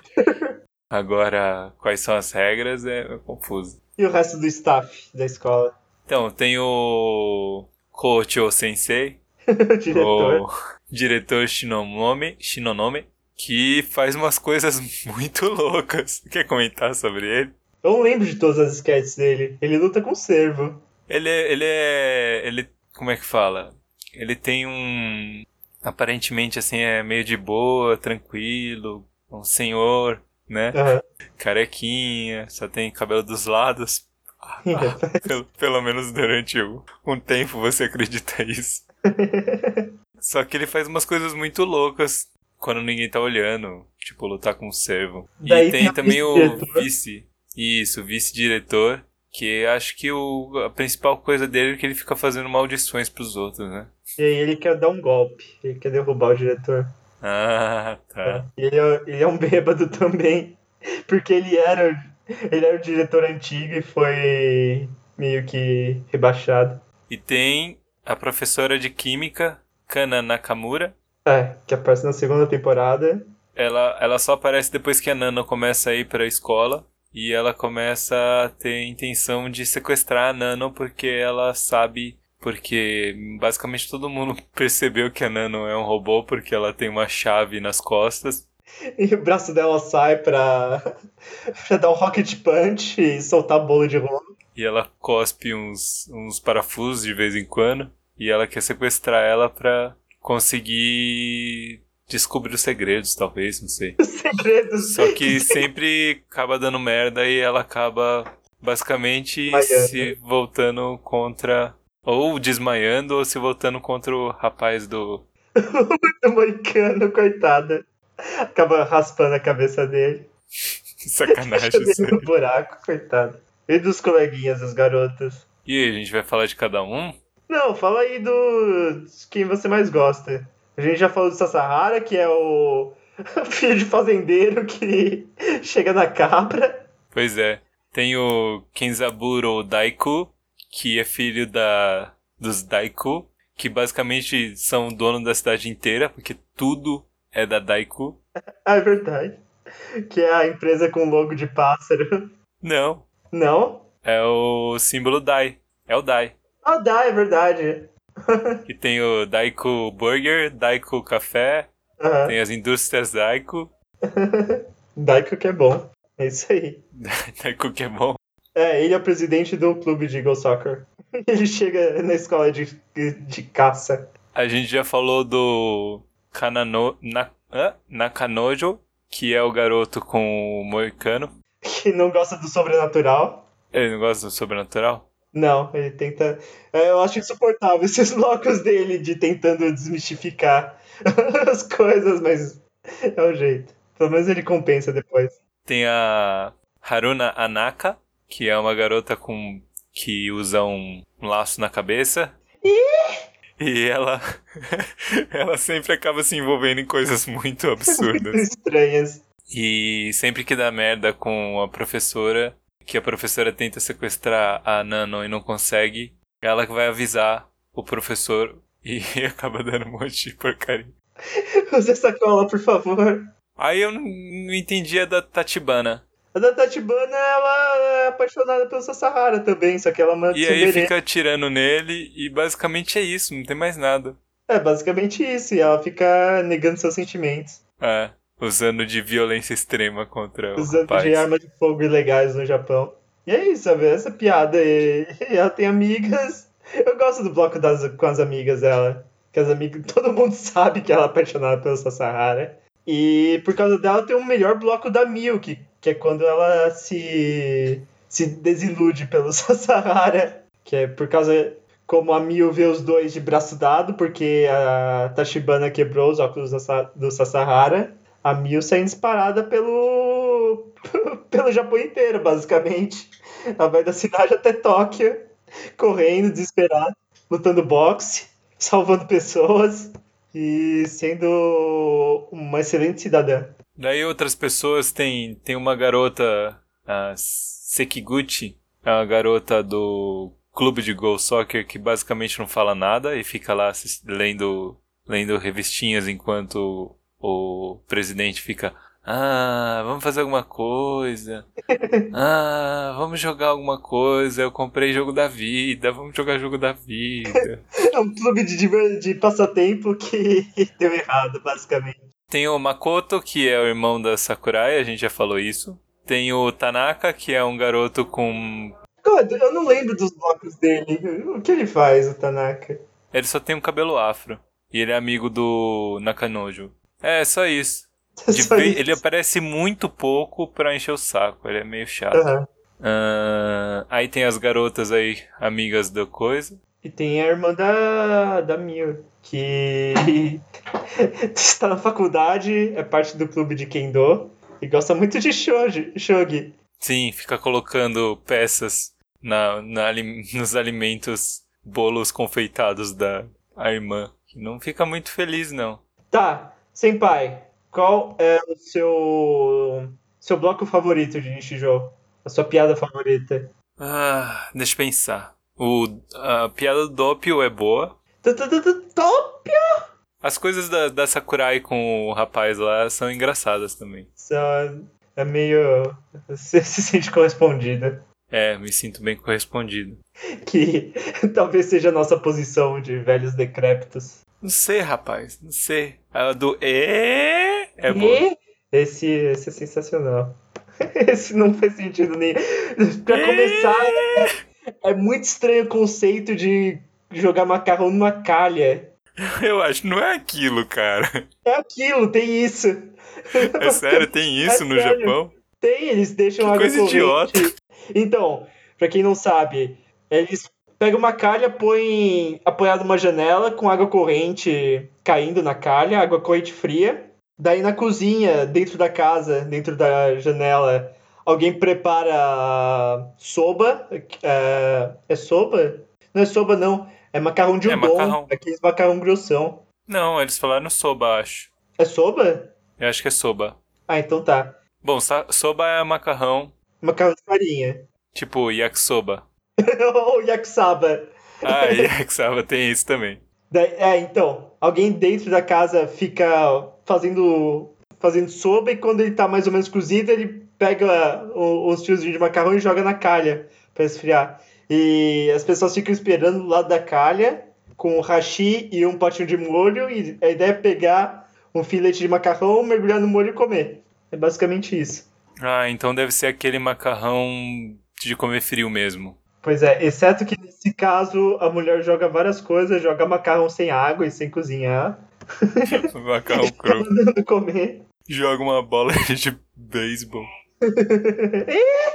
Speaker 2: Agora, quais são as regras é confuso.
Speaker 1: E o resto do staff da escola?
Speaker 2: Então, tem o Coach Sensei, (laughs)
Speaker 1: o diretor,
Speaker 2: o diretor Shinonome, Shinonome, que faz umas coisas (laughs) muito loucas. Quer comentar sobre ele?
Speaker 1: Eu não lembro de todas as sketches dele. Ele luta com servo.
Speaker 2: Ele é, ele é. Ele. Como é que fala? Ele tem um. Aparentemente, assim, é meio de boa, tranquilo, um senhor né? Uhum. Carequinha, só tem cabelo dos lados. Ah, (laughs) pelo, pelo, menos durante um tempo você acredita isso. (laughs) Só que ele faz umas coisas muito loucas quando ninguém tá olhando. Tipo, lutar com o servo. Daí e tem, tem também o vice. Isso, vice-diretor. Que acho que o, a principal coisa dele é que ele fica fazendo maldições pros outros, né?
Speaker 1: E aí ele quer dar um golpe. Ele quer derrubar o diretor.
Speaker 2: Ah, tá.
Speaker 1: Ele é, ele é um bêbado (laughs) também, porque ele era, ele era o diretor antigo e foi meio que rebaixado.
Speaker 2: E tem a professora de química, Kana Nakamura.
Speaker 1: É, que aparece na segunda temporada.
Speaker 2: Ela, ela só aparece depois que a Nana começa a ir pra escola. E ela começa a ter intenção de sequestrar a Nano porque ela sabe porque basicamente todo mundo (laughs) percebeu que a Nano é um robô porque ela tem uma chave nas costas.
Speaker 1: E o braço dela sai pra, (laughs) pra dar um rocket punch e soltar bolo de rolo.
Speaker 2: E ela cospe uns, uns parafusos de vez em quando. E ela quer sequestrar ela pra conseguir descobrir os segredos, talvez, não sei. (laughs)
Speaker 1: Os segredos.
Speaker 2: Só que sempre acaba dando merda e ela acaba basicamente se voltando contra ou desmaiando ou se voltando contra o rapaz do.
Speaker 1: o (laughs) moicano, coitada. Acaba raspando a cabeça dele. (laughs)
Speaker 2: Sacanagem, isso.
Speaker 1: no buraco, coitado. E dos coleguinhas, as garotas.
Speaker 2: E aí, a gente vai falar de cada um?
Speaker 1: Não, fala aí do. quem você mais gosta. A gente já falou do Sasahara, que é o (laughs) filho de fazendeiro que chega na cabra.
Speaker 2: Pois é. Tem o Kenzaburo Daiku, que é filho da dos Daiku, que basicamente são dono da cidade inteira, porque tudo é da Daiku. (laughs)
Speaker 1: É verdade. Que é a empresa com logo de pássaro.
Speaker 2: Não.
Speaker 1: Não?
Speaker 2: É o símbolo Dai. É o Dai.
Speaker 1: Ah, Dai, é verdade. (laughs)
Speaker 2: que tem o Daiku Burger, Daiku Café, uhum. tem as indústrias Daiku. (laughs)
Speaker 1: Daiku que é bom. É isso aí.
Speaker 2: Daiku que é bom.
Speaker 1: É, ele é o presidente do clube de Eagle Soccer. (laughs) Ele chega na escola de, de caça.
Speaker 2: A gente já falou do Kanano, na, Nakanojo, que é o garoto com o moicano.
Speaker 1: Que não gosta do sobrenatural.
Speaker 2: Ele não gosta do sobrenatural?
Speaker 1: Não, ele tenta. É, eu acho insuportável (laughs) esses locos dele de tentando desmistificar (laughs) as coisas, mas é o jeito. Pelo menos ele compensa depois.
Speaker 2: Tem a Haruna Anaka, que é uma garota com que usa um, laço na cabeça. E ela (laughs) ela sempre acaba se envolvendo em coisas muito (laughs) absurdas. Muito
Speaker 1: estranhas.
Speaker 2: E sempre que dá merda com a professora, que a professora tenta sequestrar a Nano e não consegue, ela vai avisar o professor e (laughs) acaba dando um monte de porcaria.
Speaker 1: Use essa cola, por favor.
Speaker 2: Aí eu não, não entendia da Tatibana.
Speaker 1: A da Tatibana, ela é apaixonada pelo Sasahara também, só que ela manda
Speaker 2: E aí fica atirando nele e basicamente é isso, não tem mais nada.
Speaker 1: É, basicamente isso, e ela fica negando seus sentimentos.
Speaker 2: É, usando de violência extrema contra o
Speaker 1: Usando
Speaker 2: rapaz.
Speaker 1: de armas de fogo ilegais no Japão. E é isso, sabe? Essa piada. E, (laughs) ela tem amigas. Eu gosto do bloco das, com as amigas dela. Que as amigas. (laughs) Todo mundo sabe que ela é apaixonada pelo Sasahara. E por causa dela tem o melhor bloco da Milk, que é quando ela se. se desilude pelo (laughs) Sasahara. Que é por causa. Como a Mil vê os dois de braço dado, porque a Tachibana quebrou os óculos do Sa- do Sasahara. A Mil sai disparada pelo. (laughs) pelo Japão inteiro, basicamente. Ela vai da cidade até Tóquio, correndo, desesperada, lutando boxe, salvando pessoas e sendo uma excelente cidadã.
Speaker 2: Daí outras pessoas tem, tem uma garota, a Sekiguchi, é uma garota do clube de Go Soccer que basicamente não fala nada e fica lá lendo, lendo revistinhas enquanto o presidente fica. Ah, vamos fazer alguma coisa. (laughs) Ah, vamos jogar alguma coisa. Eu comprei jogo da vida. Vamos jogar jogo da vida. (laughs)
Speaker 1: É um clube de, de passatempo que (laughs) deu errado, basicamente.
Speaker 2: Tem o Makoto, que é o irmão da Sakurai, a gente já falou isso. Tem o Tanaka, que é um garoto com.
Speaker 1: God, Eu não lembro dos blocos dele. O que ele faz, o Tanaka?
Speaker 2: Ele só tem um cabelo afro. E ele é amigo do Nakanojo. É, só isso. (laughs) De
Speaker 1: Só isso.
Speaker 2: Ele aparece muito pouco pra encher o saco. Ele é meio chato.
Speaker 1: Aham.
Speaker 2: Ah, aí tem as garotas aí, amigas da coisa.
Speaker 1: E tem a irmã da, da Mil, que está (laughs) na faculdade, é parte do clube de Kendo e gosta muito de shogi. shogi.
Speaker 2: Sim, fica colocando peças na, na (laughs) nos alimentos, bolos confeitados da a irmã. Não fica muito feliz, não.
Speaker 1: Tá, Senpai, qual é o seu seu bloco favorito de Nishijou? A sua piada favorita?
Speaker 2: Ah, deixa eu pensar. O, a piada do Doppio é boa.
Speaker 1: Top!
Speaker 2: As coisas da, da Sakurai com o rapaz lá são engraçadas também.
Speaker 1: Só É meio. Você (laughs) se sente correspondida.
Speaker 2: É, me sinto bem correspondido.
Speaker 1: Que (laughs) talvez seja a nossa posição de velhos decrépitos.
Speaker 2: Não sei, rapaz, não sei. A do E é boa.
Speaker 1: Esse, esse é sensacional. (laughs) Esse não faz sentido nem. Pra começar, é, é muito estranho o conceito de jogar macarrão numa calha.
Speaker 2: Eu acho não é aquilo, cara.
Speaker 1: É aquilo, tem isso.
Speaker 2: É sério, tem (laughs) isso
Speaker 1: É
Speaker 2: no
Speaker 1: sério.
Speaker 2: Japão?
Speaker 1: Tem, eles deixam
Speaker 2: Que
Speaker 1: água
Speaker 2: coisa
Speaker 1: corrente.
Speaker 2: idiota.
Speaker 1: Então, pra quem não sabe, eles pegam uma calha, põem apoiado numa janela com água corrente caindo na calha, água corrente fria. Daí na cozinha, dentro da casa, dentro da janela, alguém prepara soba. É, é soba? Não é soba, não. É macarrão de
Speaker 2: É
Speaker 1: udon.
Speaker 2: macarrão.
Speaker 1: Aqueles macarrão grossão.
Speaker 2: Não, eles falaram soba, acho.
Speaker 1: É soba?
Speaker 2: Eu acho que é soba.
Speaker 1: Ah, então tá.
Speaker 2: Bom, soba é macarrão,
Speaker 1: Macarrão de farinha.
Speaker 2: tipo yakisoba. (laughs)
Speaker 1: Ou yakisoba.
Speaker 2: Ah, (laughs) yakisoba tem isso também.
Speaker 1: É, então, alguém dentro da casa fica fazendo fazendo sopa e quando ele tá mais ou menos cozido, ele pega os fiozinhos de macarrão e joga na calha pra esfriar. E as pessoas ficam esperando do lado da calha com o hashi e um potinho de molho e a ideia é pegar um filete de macarrão, mergulhar no molho e comer. É basicamente isso.
Speaker 2: Ah, então deve ser aquele macarrão de comer frio mesmo.
Speaker 1: Pois é, exceto que nesse caso a mulher joga várias coisas, joga macarrão sem água e sem cozinhar, (laughs)
Speaker 2: macarrão (laughs) cru.
Speaker 1: mandando comer.
Speaker 2: Joga uma bola (laughs) de beisebol. (laughs)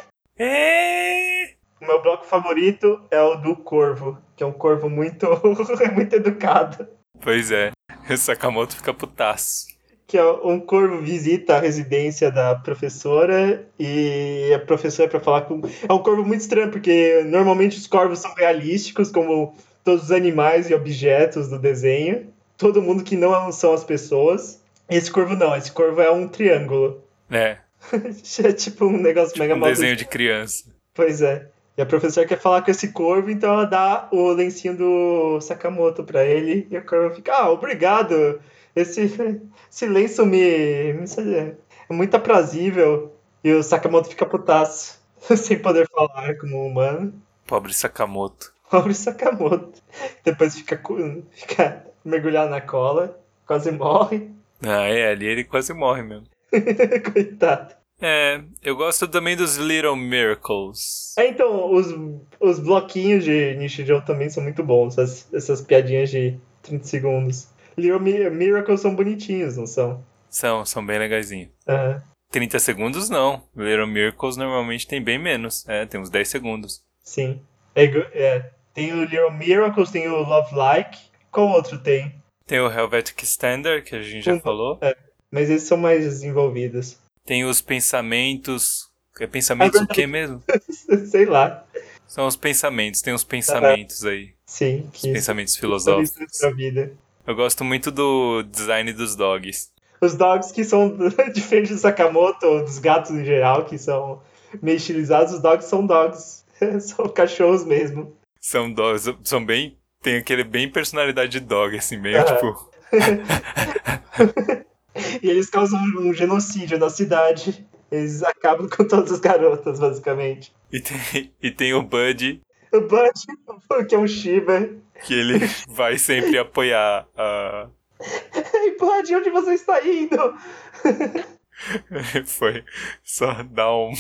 Speaker 2: É.
Speaker 1: O meu bloco favorito é o do corvo, que é um corvo muito, (laughs) muito educado.
Speaker 2: Pois é. O Sakamoto fica putaço.
Speaker 1: Que é um corvo visita a residência da professora e a professora é pra falar com. É um corvo muito estranho, porque normalmente os corvos são realísticos, como todos os animais e objetos do desenho. Todo mundo que não são as pessoas. Esse corvo não, esse corvo é um triângulo.
Speaker 2: É, (laughs)
Speaker 1: É tipo um negócio mega
Speaker 2: um
Speaker 1: mal
Speaker 2: desenho de criança.
Speaker 1: Pois é. E a professora quer falar com esse corvo, então ela dá o lencinho do Sakamoto pra ele. E o corvo fica, ah, obrigado. Esse (laughs) silêncio me, me é muito aprazível e o Sakamoto fica putaço, (laughs) sem poder falar como um humano.
Speaker 2: Pobre Sakamoto.
Speaker 1: Pobre Sakamoto. Depois fica, fica mergulhado na cola, quase morre.
Speaker 2: Ah, é, ali ele quase morre mesmo. (laughs)
Speaker 1: Coitado.
Speaker 2: É, eu gosto também dos Little Miracles.
Speaker 1: É, então, os, os bloquinhos de Nishijou também são muito bons, essas, essas piadinhas de 30 segundos. Little Miracles são bonitinhos, não são?
Speaker 2: São, são bem legaisinhos.
Speaker 1: Uhum.
Speaker 2: 30 segundos não. Little Miracles normalmente tem bem menos. É, tem uns 10 segundos.
Speaker 1: Sim. É, é, tem o Little Miracles, tem o Love Like. Qual outro tem?
Speaker 2: Tem o Helvetic Standard, que a gente já falou.
Speaker 1: É, mas esses são mais desenvolvidos.
Speaker 2: Tem os pensamentos. É pensamentos o que mesmo? (laughs)
Speaker 1: Sei lá.
Speaker 2: São os pensamentos, tem os pensamentos aí.
Speaker 1: Sim.
Speaker 2: Os pensamentos filosóficos.
Speaker 1: Da vida.
Speaker 2: Eu gosto muito do design dos dogs.
Speaker 1: Os dogs que são (laughs) diferentes do Sakamoto, dos gatos em geral, que são meio estilizados, os dogs são dogs. (laughs) são cachorros mesmo.
Speaker 2: São dogs, são bem. Tem aquele bem personalidade de dog, assim, meio tipo. (laughs)
Speaker 1: e eles causam um genocídio na cidade. Eles acabam com todas as garotas, basicamente.
Speaker 2: E tem, e tem o Bud.
Speaker 1: O Bud, que é um Shiba.
Speaker 2: Que ele vai sempre apoiar a. (laughs)
Speaker 1: Ei, Bud, onde você está indo? (laughs)
Speaker 2: Foi só dar um.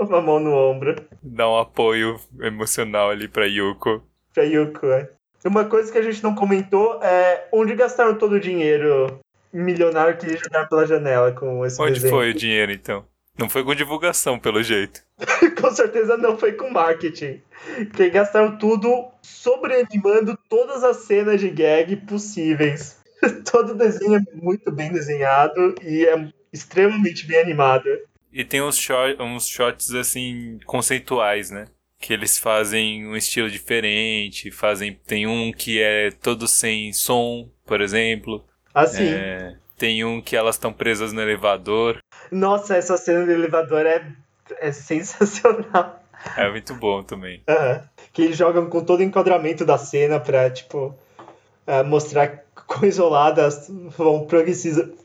Speaker 1: Uma mão no ombro.
Speaker 2: Dar um apoio emocional ali pra Yuko.
Speaker 1: Pra Yuko, é. Uma coisa que a gente não comentou é onde gastaram todo o dinheiro milionário que jogaram pela janela com esse
Speaker 2: Onde
Speaker 1: desenho.
Speaker 2: foi o dinheiro, então? Não foi com divulgação, pelo jeito. (laughs)
Speaker 1: com certeza não foi com marketing. Que gastaram tudo sobreanimando todas as cenas de gag possíveis. (laughs) Todo desenho é muito bem desenhado e é extremamente bem animado.
Speaker 2: E tem uns, shot, uns shots, assim, conceituais, né? Que eles fazem um estilo diferente, fazem... Tem um que é todo sem som, por exemplo.
Speaker 1: Ah, sim.
Speaker 2: É, tem um que elas estão presas no elevador.
Speaker 1: Nossa, essa cena do elevador é, é sensacional.
Speaker 2: É muito bom também.
Speaker 1: Uhum. Que eles jogam com todo o enquadramento da cena pra, tipo, uh, mostrar quão isoladas vão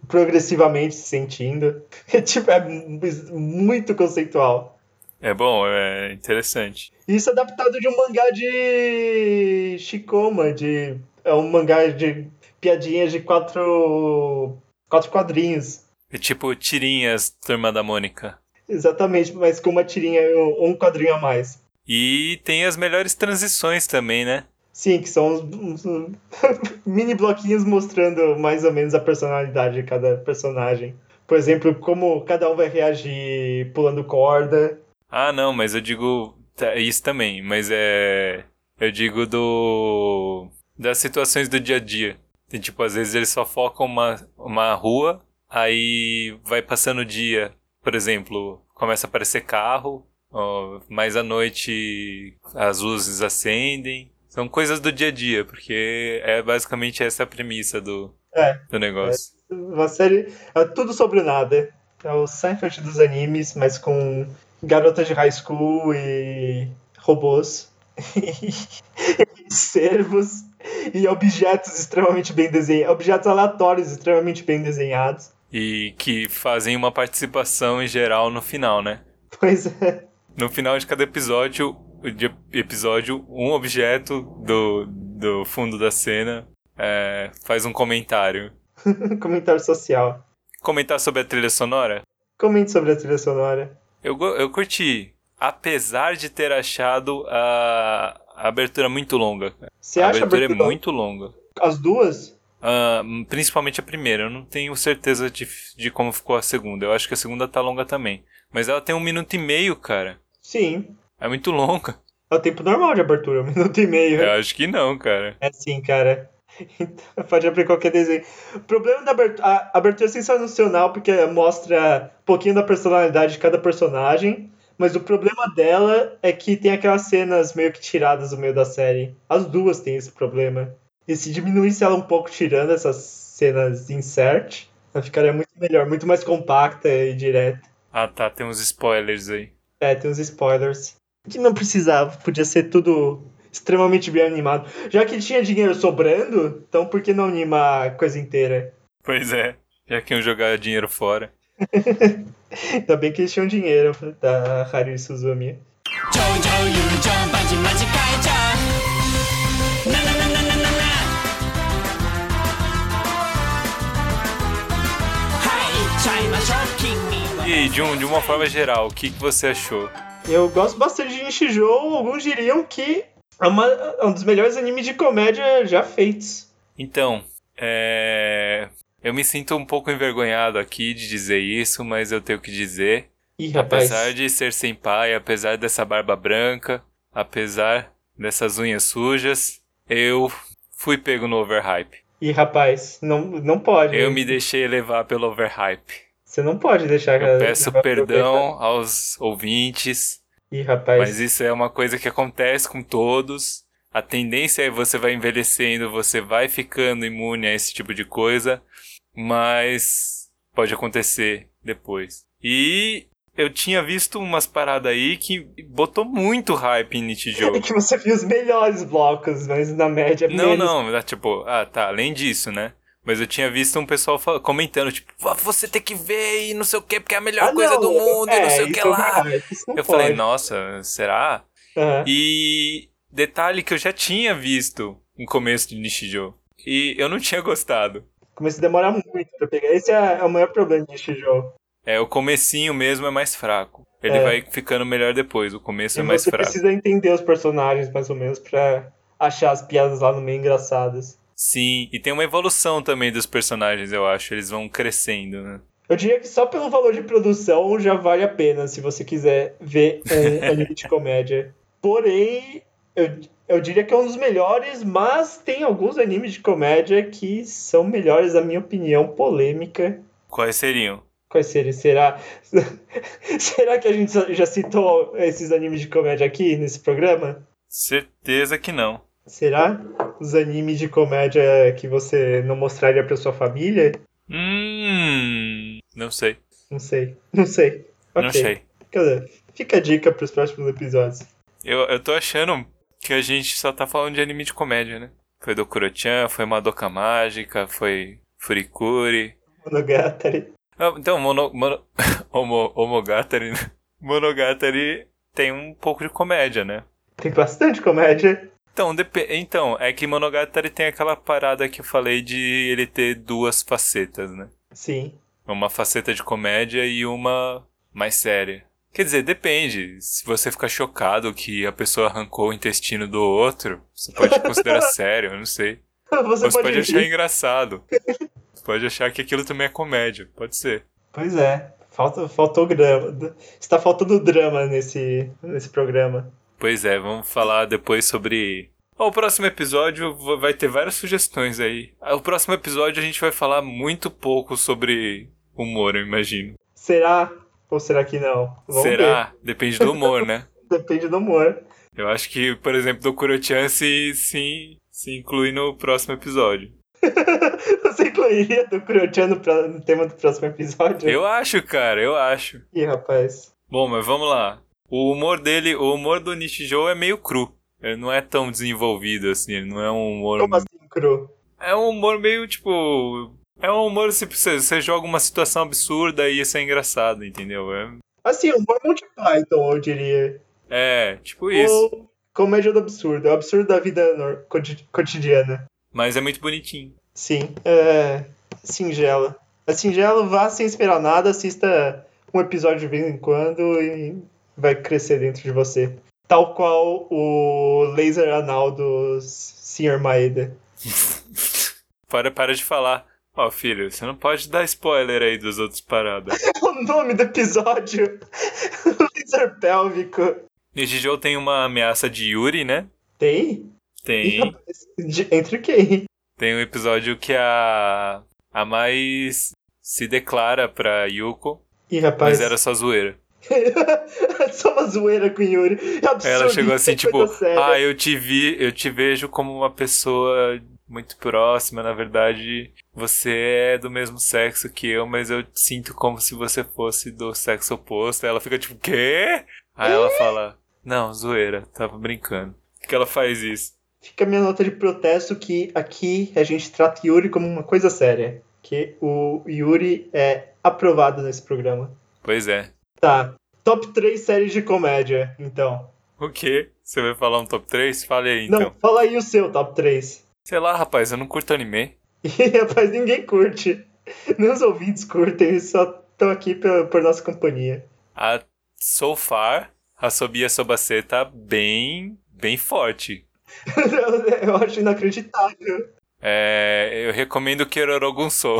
Speaker 1: progressivamente se sentindo. É, (laughs) tipo, é muito conceitual.
Speaker 2: É bom, é interessante.
Speaker 1: Isso é adaptado de um mangá de Shikoma, de é um mangá de piadinhas de quatro, quatro quadrinhos.
Speaker 2: É tipo tirinhas, Turma da Mônica.
Speaker 1: Exatamente, mas com uma tirinha, um quadrinho a mais.
Speaker 2: E tem as melhores transições também, né?
Speaker 1: Sim, que são uns, uns (laughs) mini bloquinhos mostrando mais ou menos a personalidade de cada personagem. Por exemplo, como cada um vai reagir pulando corda.
Speaker 2: Ah, não, mas eu digo tá, isso também, mas é eu digo do das situações do dia a dia. Tipo, às vezes eles só focam uma, uma rua, aí vai passando o dia, por exemplo, começa a aparecer carro, ó, mais à noite as luzes acendem. São coisas do dia a dia, porque é basicamente essa a premissa do,
Speaker 1: é,
Speaker 2: do negócio.
Speaker 1: É uma série. É tudo sobre nada. É o Seinfeld dos animes, mas com garotas de high school e robôs. e (laughs) servos e objetos extremamente bem desenhados, objetos aleatórios extremamente bem desenhados.
Speaker 2: E que fazem uma participação em geral no final, né?
Speaker 1: Pois é.
Speaker 2: No final de cada episódio, de episódio, um objeto do, do fundo da cena é, faz um comentário. (laughs)
Speaker 1: comentário social.
Speaker 2: Comentar sobre a trilha sonora?
Speaker 1: Comente sobre a trilha sonora.
Speaker 2: Eu, eu curti. Apesar de ter achado a, a abertura muito longa.
Speaker 1: Você
Speaker 2: a
Speaker 1: acha
Speaker 2: abertura,
Speaker 1: a abertura
Speaker 2: é muito longa.
Speaker 1: As duas?
Speaker 2: Uh, principalmente a primeira. Eu não tenho certeza de, de como ficou a segunda. Eu acho que a segunda tá longa também. Mas ela tem um minuto e meio, cara.
Speaker 1: Sim.
Speaker 2: É muito longa.
Speaker 1: É o tempo normal de abertura, um (laughs) minuto e meio.
Speaker 2: Eu acho que não, cara.
Speaker 1: É sim, cara. Então, (laughs) pode abrir qualquer desenho. O problema da abertura, a abertura é sensacional porque mostra um pouquinho da personalidade de cada personagem. Mas o problema dela é que tem aquelas cenas meio que tiradas do meio da série. As duas têm esse problema. E se diminuísse ela um pouco tirando essas cenas insert, ela ficaria muito melhor, muito mais compacta e direta.
Speaker 2: Ah tá, tem uns spoilers aí.
Speaker 1: É, tem uns spoilers. Que não precisava, podia ser tudo extremamente bem animado. Já que tinha dinheiro sobrando, então por que não animar a coisa inteira?
Speaker 2: Pois é, já que iam jogar dinheiro fora. (laughs)
Speaker 1: Ainda bem que eles tinham dinheiro da Haru Suzumi.
Speaker 2: E um, de uma forma geral, o que, que você achou?
Speaker 1: Eu gosto bastante de Nishijou, alguns diriam que é, uma, é um dos melhores animes de comédia já feitos.
Speaker 2: Então, é... eu me sinto um pouco envergonhado aqui de dizer isso, mas eu tenho que dizer.
Speaker 1: Ih, rapaz.
Speaker 2: Apesar de ser sem pai, apesar dessa barba branca, apesar dessas unhas sujas, eu fui pego no overhype.
Speaker 1: Ih, rapaz, não, não pode.
Speaker 2: Eu me deixei levar pelo overhype.
Speaker 1: Você não pode deixar...
Speaker 2: Eu peço perdão aos ouvintes,
Speaker 1: Ih, rapaz.
Speaker 2: mas isso é uma coisa que acontece com todos. A tendência é você vai envelhecendo, você vai ficando imune a esse tipo de coisa, mas pode acontecer depois. E eu tinha visto umas paradas aí que botou muito hype em Nichijou.
Speaker 1: É que você viu os melhores blocos, mas na média
Speaker 2: Não,
Speaker 1: menos.
Speaker 2: não, é tipo, ah, tá, além disso, né? Mas eu tinha visto um pessoal comentando, tipo, "Ah, você tem que ver e não sei o que, porque é a melhor
Speaker 1: Ah,
Speaker 2: coisa
Speaker 1: não,
Speaker 2: do mundo e
Speaker 1: é,
Speaker 2: não sei o que
Speaker 1: é
Speaker 2: lá.
Speaker 1: não
Speaker 2: Eu
Speaker 1: pode.
Speaker 2: falei, nossa, será?
Speaker 1: Aham.
Speaker 2: E detalhe que eu já tinha visto no começo de Nishijou. E eu não tinha gostado.
Speaker 1: Começa a demorar muito pra pegar. Esse é, é o maior problema de Nishijou.
Speaker 2: É, o comecinho mesmo é mais fraco. Ele
Speaker 1: É.
Speaker 2: vai ficando melhor depois, o começo
Speaker 1: E
Speaker 2: é mais
Speaker 1: você
Speaker 2: fraco.
Speaker 1: precisa entender os personagens, mais ou menos, pra achar as piadas lá no meio engraçadas.
Speaker 2: Sim, e tem uma evolução também dos personagens, eu acho. Eles vão crescendo, né?
Speaker 1: Eu diria que só pelo valor de produção já vale a pena, se você quiser ver um (laughs) anime de comédia. Porém, eu, eu diria que é um dos melhores, mas tem alguns animes de comédia que são melhores, na minha opinião, polêmica.
Speaker 2: Quais seriam?
Speaker 1: Quais seriam? Será? (laughs) Será que a gente já citou esses animes de comédia aqui nesse programa?
Speaker 2: Certeza que não.
Speaker 1: Será? Os animes de comédia que você não mostraria pra sua família?
Speaker 2: Hum. Não sei.
Speaker 1: Não sei. Não sei.
Speaker 2: Não
Speaker 1: Ok.
Speaker 2: sei.
Speaker 1: Quer dizer, fica a dica pros próximos episódios.
Speaker 2: Eu, eu tô achando que a gente só tá falando de anime de comédia, né? Foi do Kurochan, foi Madoka Mágica, foi Furikuri.
Speaker 1: Monogatari.
Speaker 2: Ah, então, mono, mono, (laughs) Homo, Homogatari, né? Monogatari tem um pouco de comédia, né?
Speaker 1: Tem bastante comédia.
Speaker 2: Então, então, é que Monogatari tem aquela parada que eu falei de ele ter duas facetas, né?
Speaker 1: Sim.
Speaker 2: Uma faceta de comédia e uma mais séria. Quer dizer, depende. Se você ficar chocado que a pessoa arrancou o intestino do outro, você pode considerar (laughs) sério, eu não sei.
Speaker 1: Você,
Speaker 2: Você pode achar
Speaker 1: rir.
Speaker 2: engraçado. Você (laughs) pode achar que aquilo também é comédia. Pode ser.
Speaker 1: Pois é. Falta, faltou drama. Está faltando drama nesse, nesse programa.
Speaker 2: Pois é, vamos falar depois sobre. O próximo episódio vai ter várias sugestões aí. Ah, O próximo episódio a gente vai falar muito pouco sobre humor, eu imagino.
Speaker 1: Será? Ou será que não? Vamos
Speaker 2: Será? Depende do humor, né?
Speaker 1: ver. (laughs) Depende do humor.
Speaker 2: Eu acho que, por exemplo, do Kurochan se, se, se inclui no próximo episódio. (laughs)
Speaker 1: Você incluiria do Kurochan no, no tema do próximo episódio?
Speaker 2: Eu acho, cara, eu acho.
Speaker 1: Ih, rapaz.
Speaker 2: Bom, mas vamos lá. O humor dele, o humor do Nishijou é meio cru. Ele não é tão desenvolvido assim, ele não é um humor.
Speaker 1: Como assim, cru?
Speaker 2: É um humor meio tipo. É um humor se você, você joga uma situação absurda e isso é engraçado, entendeu? É,
Speaker 1: Assim, humor Monty Python, eu diria.
Speaker 2: é tipo isso.
Speaker 1: Ou comédia do absurdo. É o absurdo da vida cotidiana.
Speaker 2: Mas é muito bonitinho.
Speaker 1: Sim, é singela. É singelo, vá sem esperar nada, assista um episódio de vez em quando e vai crescer dentro de você. Tal qual o laser anal do Sr. Maeda. (laughs)
Speaker 2: Para, para de falar. Ó, filho, você não pode dar spoiler aí dos outros paradas. (laughs)
Speaker 1: O nome do episódio: (laughs) laser pélvico.
Speaker 2: Nishijou tem uma ameaça de Yuri, né?
Speaker 1: Tem?
Speaker 2: Tem.
Speaker 1: de- entre quem?
Speaker 2: Tem um episódio que a. A mais se declara pra Yuko,
Speaker 1: Ih, rapaz.
Speaker 2: mas era só zoeira. (laughs)
Speaker 1: Só uma zoeira com o Yuri. É absurdo,
Speaker 2: Ela chegou assim, tipo, ah, eu te vi, eu te vejo como uma pessoa muito próxima, na verdade, você é do mesmo sexo que eu, mas eu sinto como se você fosse do sexo oposto. Aí ela fica tipo, quê? Aí ela fala, não, zoeira, tava brincando. que ela faz isso.
Speaker 1: Fica a minha nota de protesto que aqui a gente trata Yuri como uma coisa séria. Que o Yuri é aprovado nesse programa.
Speaker 2: Pois é.
Speaker 1: Tá. Top 3 séries de comédia, então.
Speaker 2: O quê? Você vai falar um top 3? Fale aí, então.
Speaker 1: Não, fala aí o seu top 3.
Speaker 2: Sei lá, rapaz, eu não curto anime. (laughs)
Speaker 1: Rapaz, ninguém curte. Os ouvintes curtem, eles só estão aqui por, por nossa companhia.
Speaker 2: A So Far, a Sobia Sobacê tá bem, bem forte. (laughs)
Speaker 1: eu, acho inacreditável.
Speaker 2: É, eu recomendo Kerorogunso.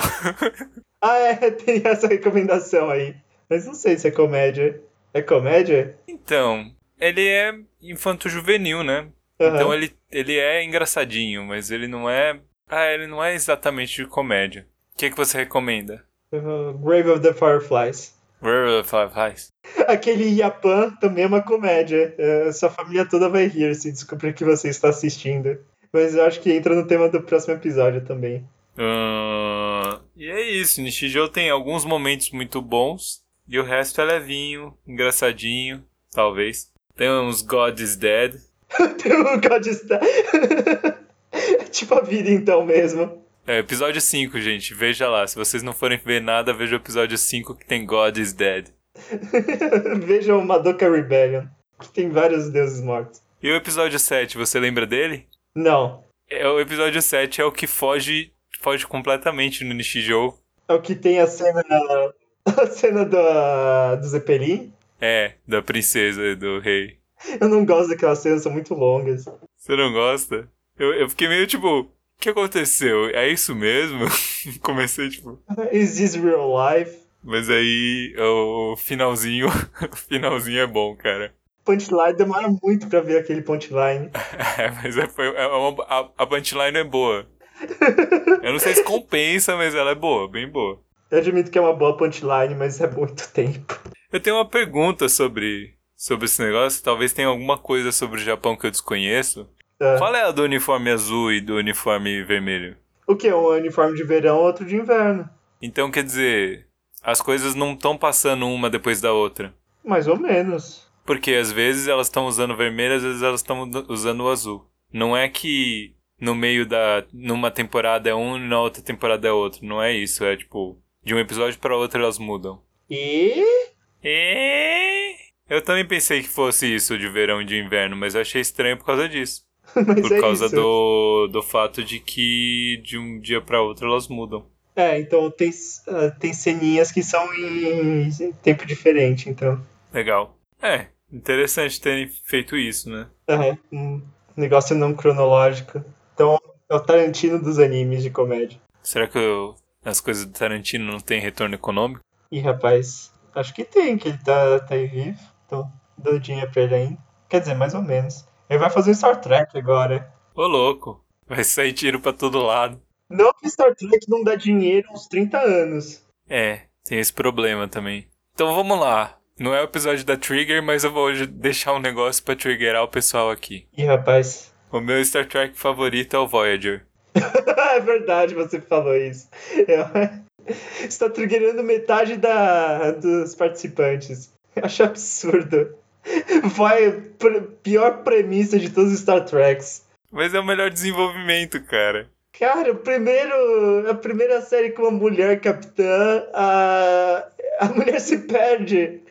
Speaker 2: (laughs)
Speaker 1: ah, é, tem essa recomendação aí. Mas não sei se é comédia. É comédia?
Speaker 2: Então, ele é infanto-juvenil, né?
Speaker 1: Uhum.
Speaker 2: Então ele, ele é engraçadinho, mas ele não é. Ah, ele não é exatamente de comédia. O que, que você recomenda?
Speaker 1: Uh, Grave of the Fireflies.
Speaker 2: Grave of the Fireflies.
Speaker 1: Aquele Yapan também é uma comédia. Uh, sua família toda vai rir se descobrir que você está assistindo. Mas eu acho que entra no tema do próximo episódio também.
Speaker 2: Uh, e é isso, Nishijou tem alguns momentos muito bons. E o resto é levinho, engraçadinho, talvez. Tem uns God is Dead. (laughs)
Speaker 1: tem um God is Dead. (laughs) tipo a vida então mesmo.
Speaker 2: É, episódio 5, gente. Veja lá. Se vocês não forem ver nada, veja o episódio 5 que tem God is Dead. (laughs)
Speaker 1: Vejam o Madoka Rebellion, que tem vários deuses mortos.
Speaker 2: E o episódio 7, você lembra dele?
Speaker 1: Não.
Speaker 2: É, o episódio 7 é o que foge, foge completamente no Nishijou.
Speaker 1: É o que tem a cena, (laughs) a cena do, do Zeppelin?
Speaker 2: É, da princesa e do rei.
Speaker 1: Eu não gosto daquelas cenas, são muito longas.
Speaker 2: Você não gosta? Eu, eu fiquei meio tipo, o que aconteceu? É isso mesmo? (laughs) Comecei tipo. (laughs)
Speaker 1: Is this real life?
Speaker 2: Mas aí o finalzinho, o finalzinho é bom, cara.
Speaker 1: Punchline demora muito pra ver aquele punchline.
Speaker 2: É, mas é, foi, é uma, a, a punchline é boa. Eu não sei se compensa, mas ela é boa, bem boa.
Speaker 1: Eu admito que é uma boa punchline, mas é muito tempo.
Speaker 2: Eu tenho uma pergunta sobre, sobre esse negócio. Talvez tenha alguma coisa sobre o Japão que eu desconheço.
Speaker 1: É.
Speaker 2: Qual é a do uniforme azul e do uniforme vermelho?
Speaker 1: O que? Um uniforme de verão, outro de inverno.
Speaker 2: Então quer dizer, as coisas não estão passando uma depois da outra.
Speaker 1: Mais ou menos.
Speaker 2: Porque às vezes elas estão usando vermelho, às vezes elas estão usando o azul. Não é que no meio da. numa temporada é um e na outra temporada é outro. Não é isso. É tipo, de um episódio para outro elas mudam.
Speaker 1: E.
Speaker 2: E. Eu também pensei que fosse isso de verão e de inverno, mas eu achei estranho por causa disso. (laughs) Por
Speaker 1: é
Speaker 2: causa
Speaker 1: isso.
Speaker 2: do, do fato de que de um dia para outro elas mudam.
Speaker 1: É, então tem, ah, tem ceninhas que são em tempo diferente, então.
Speaker 2: Legal. É, interessante terem feito isso, né?
Speaker 1: É, um negócio não cronológico. Então, é o Tarantino dos animes de comédia.
Speaker 2: Será que eu- as coisas do Tarantino não têm retorno econômico?
Speaker 1: Ih, rapaz, acho que tem, que ele tá, tá aí vivo. Então, dando dinheiro pra ele ainda. Quer dizer, mais ou menos. Ele vai fazer um Star Trek agora.
Speaker 2: Ô louco, vai sair tiro pra todo lado.
Speaker 1: Não que Star Trek não dá dinheiro uns 30 anos.
Speaker 2: É, tem esse problema também. Então vamos lá. Não é o episódio da Trigger, mas eu vou deixar um negócio pra triggerar o pessoal aqui.
Speaker 1: Ih, rapaz.
Speaker 2: O meu Star Trek favorito é o Voyager. (laughs)
Speaker 1: é verdade, você falou isso. É, Está (laughs) triggerando metade da, dos participantes. Eu Acho absurdo. Vai, pior premissa de todos os Star Treks.
Speaker 2: Mas é o melhor desenvolvimento, cara.
Speaker 1: Cara, o primeiro, a primeira série com uma mulher capitã, a, a mulher se perde.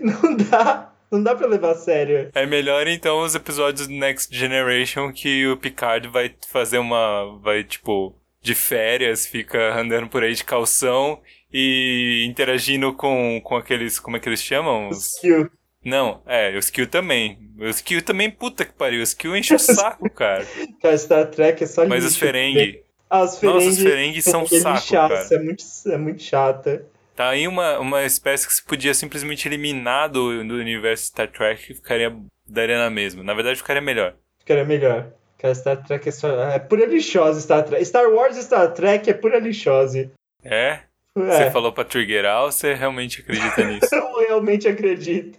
Speaker 1: Não dá. Não dá pra levar a sério.
Speaker 2: É melhor então os episódios do Next Generation que o Picard vai fazer uma. vai tipo. de férias, fica andando por aí de calção e interagindo com, com aqueles. como é que eles chamam? Os-
Speaker 1: Skill.
Speaker 2: Não, é, o Skill também. O Skill também, puta que pariu. O Skill enche o (laughs) saco, cara.
Speaker 1: Cara, Star Trek é só
Speaker 2: Mas
Speaker 1: lixo.
Speaker 2: os Ferengi.
Speaker 1: Ah, os Ferengi.
Speaker 2: Nossa, os Ferengi são
Speaker 1: Ferengi
Speaker 2: saco,
Speaker 1: chatos,
Speaker 2: cara.
Speaker 1: É muito, é muito chata.
Speaker 2: Tá aí uma, uma espécie que se podia simplesmente eliminar do, do universo Star Trek e ficaria. daria na mesma. Na verdade, ficaria melhor.
Speaker 1: Ficaria melhor. Cara, Star Trek é só. É pura lixose, Star Trek. Star Wars e Star Trek é pura lixose.
Speaker 2: É? Você
Speaker 1: É,
Speaker 2: falou pra triggerar ou você realmente acredita (laughs) nisso?
Speaker 1: eu realmente acredito.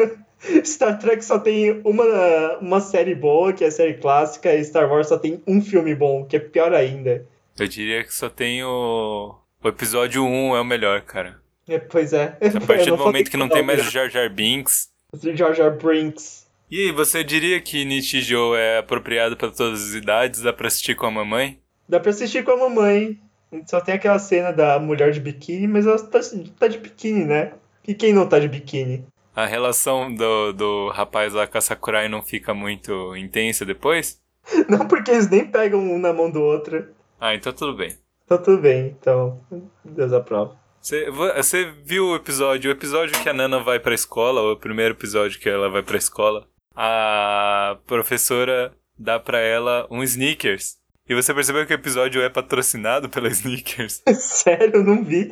Speaker 1: (laughs) Star Trek só tem uma, uma série boa, que é a série clássica, e Star Wars só tem um filme bom, que é pior ainda.
Speaker 2: Eu diria que só tem o. O episódio 1 é o melhor, cara.
Speaker 1: É, pois é.
Speaker 2: A (laughs) partir do momento que não tem mais o Jar Jar Binks,
Speaker 1: Jar Jar Brinks.
Speaker 2: E aí, você diria que Nichijou é apropriado para todas as idades? Dá pra assistir com a mamãe?
Speaker 1: Dá pra assistir com a mamãe. Só tem aquela cena da mulher de biquíni, mas ela tá, tá de biquíni, né? E quem não tá de biquíni?
Speaker 2: A relação do, do rapaz lá com a Sakurai não fica muito intensa depois? (laughs)
Speaker 1: Não, porque eles nem pegam um na mão do outro.
Speaker 2: Ah, então tudo bem.
Speaker 1: Então tudo bem, então Deus aprova.
Speaker 2: Você, você viu o episódio, o episódio que a Nana vai pra escola, o primeiro episódio que ela vai pra escola, a professora dá pra ela um sneakers. E você percebeu que o episódio é patrocinado pela (laughs) Sneakers?
Speaker 1: Sério, eu não vi.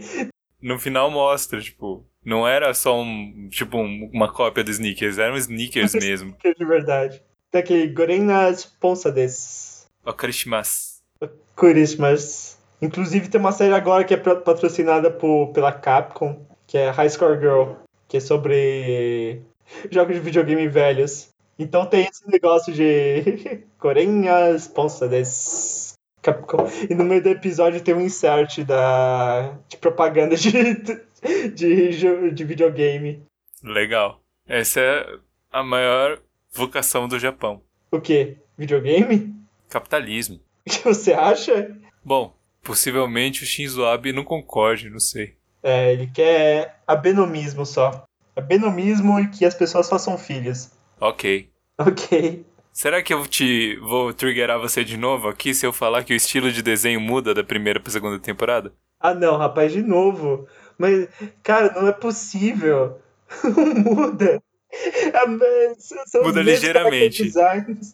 Speaker 2: No final mostra, tipo, não era só um, tipo, um, uma cópia do Sneakers, eram Sneakers (laughs) mesmo.
Speaker 1: Sneakers de verdade. Tem aquele Gorena Sponsa des.
Speaker 2: Okarishimasu.
Speaker 1: Okarishimasu. Inclusive tem uma série agora que é patrocinada por, pela Capcom, que é High Score Girl, que é sobre (laughs) jogos de videogame velhos. Então tem esse negócio de (laughs) Coreia sponsor des Capcom. E no meio do episódio tem um insert da, de propaganda de, (laughs) de, de videogame.
Speaker 2: Legal. Essa é a maior vocação do Japão.
Speaker 1: O quê? Videogame?
Speaker 2: Capitalismo.
Speaker 1: O que você acha?
Speaker 2: Bom, possivelmente o Shinzo Abe não concorde, não sei.
Speaker 1: É, ele quer abenomismo só. Abenomismo e que as pessoas façam filhos.
Speaker 2: Ok.
Speaker 1: Ok.
Speaker 2: Será que eu te vou triggerar você de novo aqui se eu falar que o estilo de desenho muda da primeira pra segunda temporada?
Speaker 1: Ah não, rapaz, de novo. Mas, cara, não é possível. (laughs) Não muda. (laughs)
Speaker 2: Muda ligeiramente.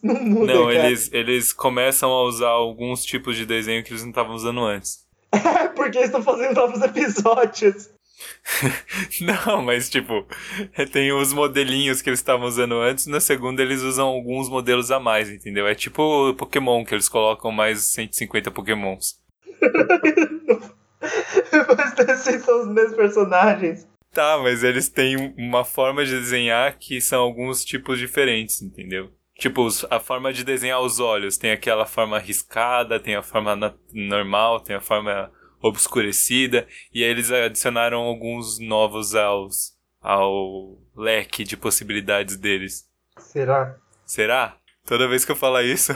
Speaker 1: Não muda,
Speaker 2: Não, eles, eles começam a usar alguns tipos de desenho que eles não estavam usando antes.
Speaker 1: É, (laughs) (laughs) porque eles estão fazendo novos episódios.
Speaker 2: Não, mas tipo, tem os modelinhos que eles estavam usando antes, na segunda eles usam alguns modelos a mais, entendeu? É tipo Pokémon, que eles colocam mais 150 Pokémons.
Speaker 1: mas esses são os mesmos personagens.
Speaker 2: Tá, mas eles têm uma forma de desenhar que são alguns tipos diferentes, entendeu? Tipo, a forma de desenhar os olhos. Tem aquela forma riscada, tem a forma normal, tem a forma obscurecida. E aí eles adicionaram alguns novos aos, ao leque de possibilidades deles.
Speaker 1: Será?
Speaker 2: Será? Toda vez que eu falar isso,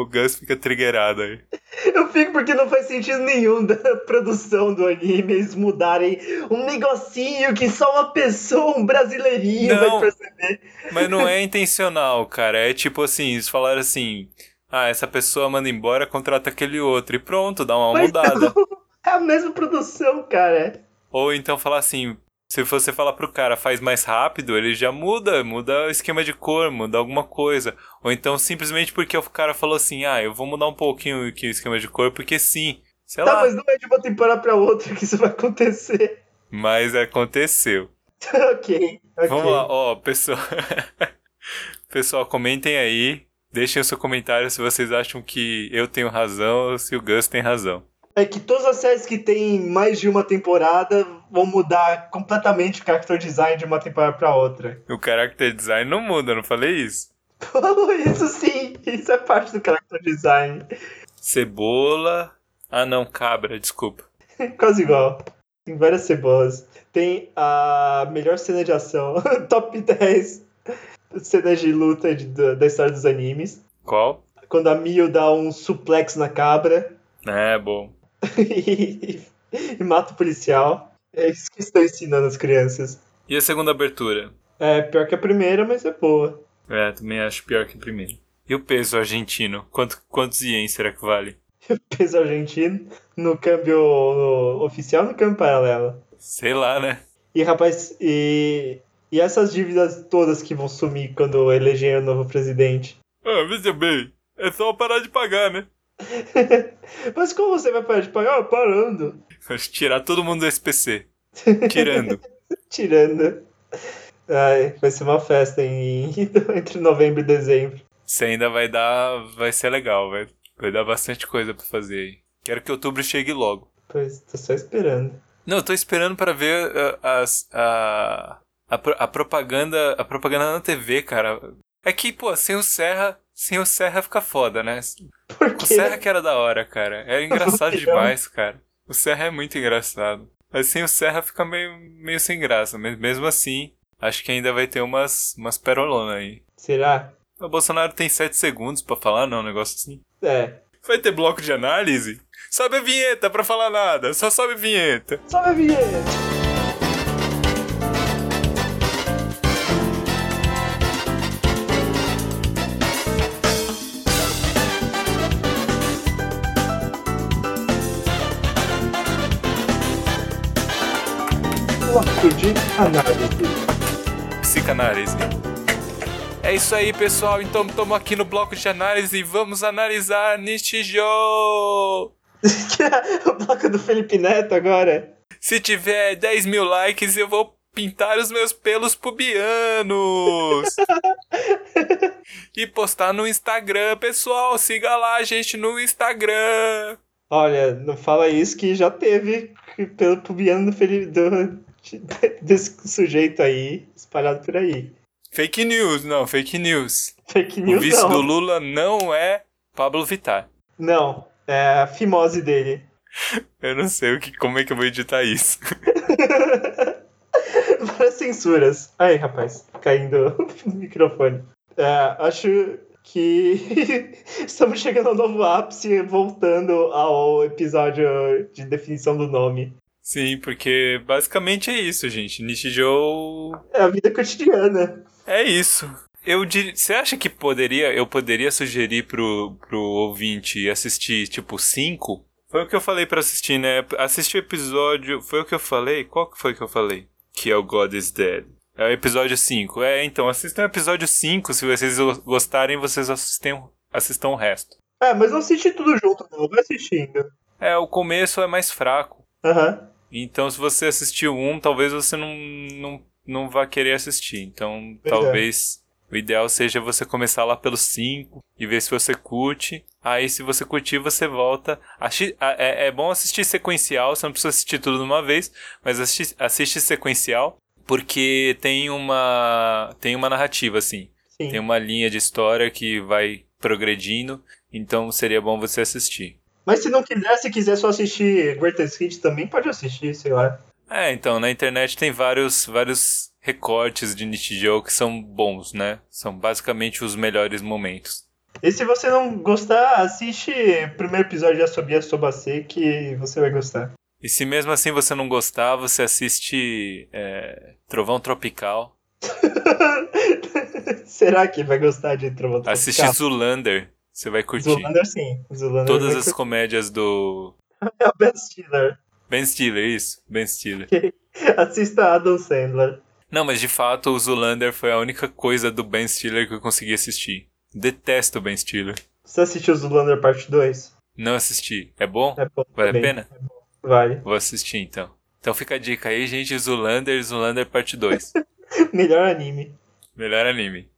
Speaker 2: o Gus fica triggerado aí. (laughs)
Speaker 1: Eu fico porque não faz sentido nenhum da (laughs) produção do anime eles mudarem um negocinho que só uma pessoa, um brasileirinho
Speaker 2: Não,
Speaker 1: vai perceber.
Speaker 2: Mas não é (laughs) intencional, cara. É tipo assim, eles falaram assim: ah, essa pessoa manda embora, contrata aquele outro. E pronto, dá uma
Speaker 1: Mas
Speaker 2: mudada.
Speaker 1: não, é a mesma produção, cara.
Speaker 2: Ou então falar assim. Se você falar pro cara faz mais rápido, ele já muda, muda o esquema de cor, muda alguma coisa. Ou então simplesmente porque o cara falou assim, ah, eu vou mudar um pouquinho aqui o esquema de cor, porque sim. Sei
Speaker 1: Tá,
Speaker 2: lá.
Speaker 1: mas não é de uma temporada pra outra que isso vai acontecer.
Speaker 2: Mas aconteceu. (laughs)
Speaker 1: ok, ok.
Speaker 2: Vamos lá, ó, pessoal. (laughs) pessoal, comentem aí. Deixem o seu comentário se vocês acham que eu tenho razão ou se o Gus tem razão.
Speaker 1: É que todas as séries que tem mais de uma temporada vão mudar completamente o character design de uma temporada pra outra. (laughs)
Speaker 2: O character design não muda, não falei isso.
Speaker 1: Falou isso sim, isso é parte do character design.
Speaker 2: Cebola. Ah não, cabra, desculpa. (laughs)
Speaker 1: Quase igual. Tem várias cebolas. Tem a melhor cena de ação, (laughs) top 10 cenas de luta de- da, da história dos animes.
Speaker 2: Qual?
Speaker 1: Quando a Mio dá um suplex na cabra
Speaker 2: É, bom.
Speaker 1: E, (laughs) e mata o policial. É isso que estão ensinando as crianças.
Speaker 2: E a segunda abertura?
Speaker 1: É pior que a primeira, mas é boa.
Speaker 2: É, também acho pior que a primeira. E o peso argentino? Quanto, quantos ienes será que vale? (laughs)
Speaker 1: Peso argentino no câmbio no- oficial no câmbio paralelo.
Speaker 2: Sei lá, né?
Speaker 1: E rapaz, e, e essas dívidas todas que vão sumir quando elegerem o novo presidente?
Speaker 2: Ah, veja bem. É só parar de pagar, né? (laughs)
Speaker 1: Mas como você vai parar de pagar? Ah, parando.
Speaker 2: Tirar todo mundo do SPC. Tirando. (laughs)
Speaker 1: Tirando. Ai, vai ser uma festa em, (laughs) entre novembro e dezembro.
Speaker 2: Isso ainda vai dar. Vai ser legal, vai, vai dar bastante coisa pra fazer aí. Quero que outubro chegue logo.
Speaker 1: Pois, tô só esperando.
Speaker 2: Não, eu tô esperando pra ver a, as- a, a, pro- a propaganda a propaganda na TV, cara. É que, pô, sem o Serra, sem o Serra fica foda, né?
Speaker 1: Por
Speaker 2: O
Speaker 1: quê?
Speaker 2: Serra que era da hora, cara. Era (laughs) engraçado
Speaker 1: Não.
Speaker 2: demais, cara. O Serra é muito engraçado. Mas sem o Serra fica meio, meio sem graça. Mas mesmo assim, acho que ainda vai ter umas, umas perolonas aí.
Speaker 1: Será?
Speaker 2: O Bolsonaro tem 7 segundos pra falar, não, um negócio assim.
Speaker 1: É.
Speaker 2: Vai ter bloco de análise? Sobe a vinheta pra falar nada, só sobe a vinheta.
Speaker 1: Sobe a vinheta! De análise.
Speaker 2: Psicanálise. É isso aí, pessoal. Então estamos aqui no bloco de análise e vamos analisar Nishijou. (laughs)
Speaker 1: o bloco do Felipe Neto agora.
Speaker 2: Se tiver 10 mil likes, eu vou pintar os meus pelos pubianos. (laughs) e postar no Instagram, pessoal. Siga lá a gente no Instagram.
Speaker 1: Olha, não fala isso que já teve pelo pubiano do, Felipe, do, (laughs) desse sujeito aí espalhado por aí.
Speaker 2: Fake news, não, fake news.
Speaker 1: Fake
Speaker 2: O
Speaker 1: news
Speaker 2: vice
Speaker 1: não.
Speaker 2: do Lula não é Pablo Vittar.
Speaker 1: Não, é a fimose dele. (laughs)
Speaker 2: Eu não sei o que, como é que eu vou editar isso. (laughs)
Speaker 1: Várias censuras. Aí, rapaz, caindo o microfone. É, acho que estamos chegando ao novo ápice, voltando ao episódio de definição do nome.
Speaker 2: Sim, porque basicamente é isso, gente. Nishijou
Speaker 1: É a vida cotidiana.
Speaker 2: é isso. Eu dir... Você acha que poderia, eu poderia sugerir pro, pro ouvinte assistir, tipo, cinco? Foi o que eu falei pra assistir, né? Assistir o episódio. Foi o que eu falei? Qual que foi que eu falei? Que é o God is Dead. É o episódio 5. É, então, assistam o episódio 5. Se vocês gostarem, vocês assistem, assistam o resto.
Speaker 1: É, mas não assisti tudo junto, não. Vai assistindo.
Speaker 2: É, o começo é mais fraco.
Speaker 1: Aham.
Speaker 2: Então, se você assistiu um, talvez você não, não, não vá querer assistir. Então,
Speaker 1: Pois é.
Speaker 2: talvez o ideal seja você começar lá pelos 5 e ver se você curte. Aí, se você curtir, você volta. É, é bom assistir sequencial, você não precisa assistir tudo de uma vez, mas assiste, assiste sequencial, porque tem uma, tem uma narrativa, assim.
Speaker 1: Sim.
Speaker 2: Tem uma linha de história que vai progredindo, então seria bom você assistir.
Speaker 1: Mas se não quiser, se quiser só assistir Greatest Hits também, pode assistir, sei lá.
Speaker 2: É, então, na internet tem vários, vários recortes de Nichijou que são bons, né? São basicamente os melhores momentos.
Speaker 1: E se você não gostar, assiste o primeiro episódio de Asobia Sobase que você vai gostar.
Speaker 2: E se mesmo assim você não gostar, você assiste é, Trovão Tropical, (laughs)
Speaker 1: Será que vai gostar de Trovão
Speaker 2: assiste
Speaker 1: Tropical?
Speaker 2: Você vai curtir.
Speaker 1: Zoolander sim. Zoolander
Speaker 2: Todas as
Speaker 1: curtir.
Speaker 2: comédias do (laughs)
Speaker 1: É o Ben Stiller.
Speaker 2: Ben Stiller, isso, Ben Stiller. (laughs)
Speaker 1: Assista Adam Sandler.
Speaker 2: Não, mas de fato o Zoolander foi a única coisa do Ben Stiller que eu consegui assistir. Detesto o Ben Stiller.
Speaker 1: Você assistiu Zoolander parte 2?
Speaker 2: Não assisti. É bom?
Speaker 1: É bom
Speaker 2: Vale a pena?
Speaker 1: Vale.
Speaker 2: Vou assistir então. Então fica a dica aí, gente. Zoolander, Zoolander parte 2. (laughs)
Speaker 1: Melhor anime.
Speaker 2: Melhor anime.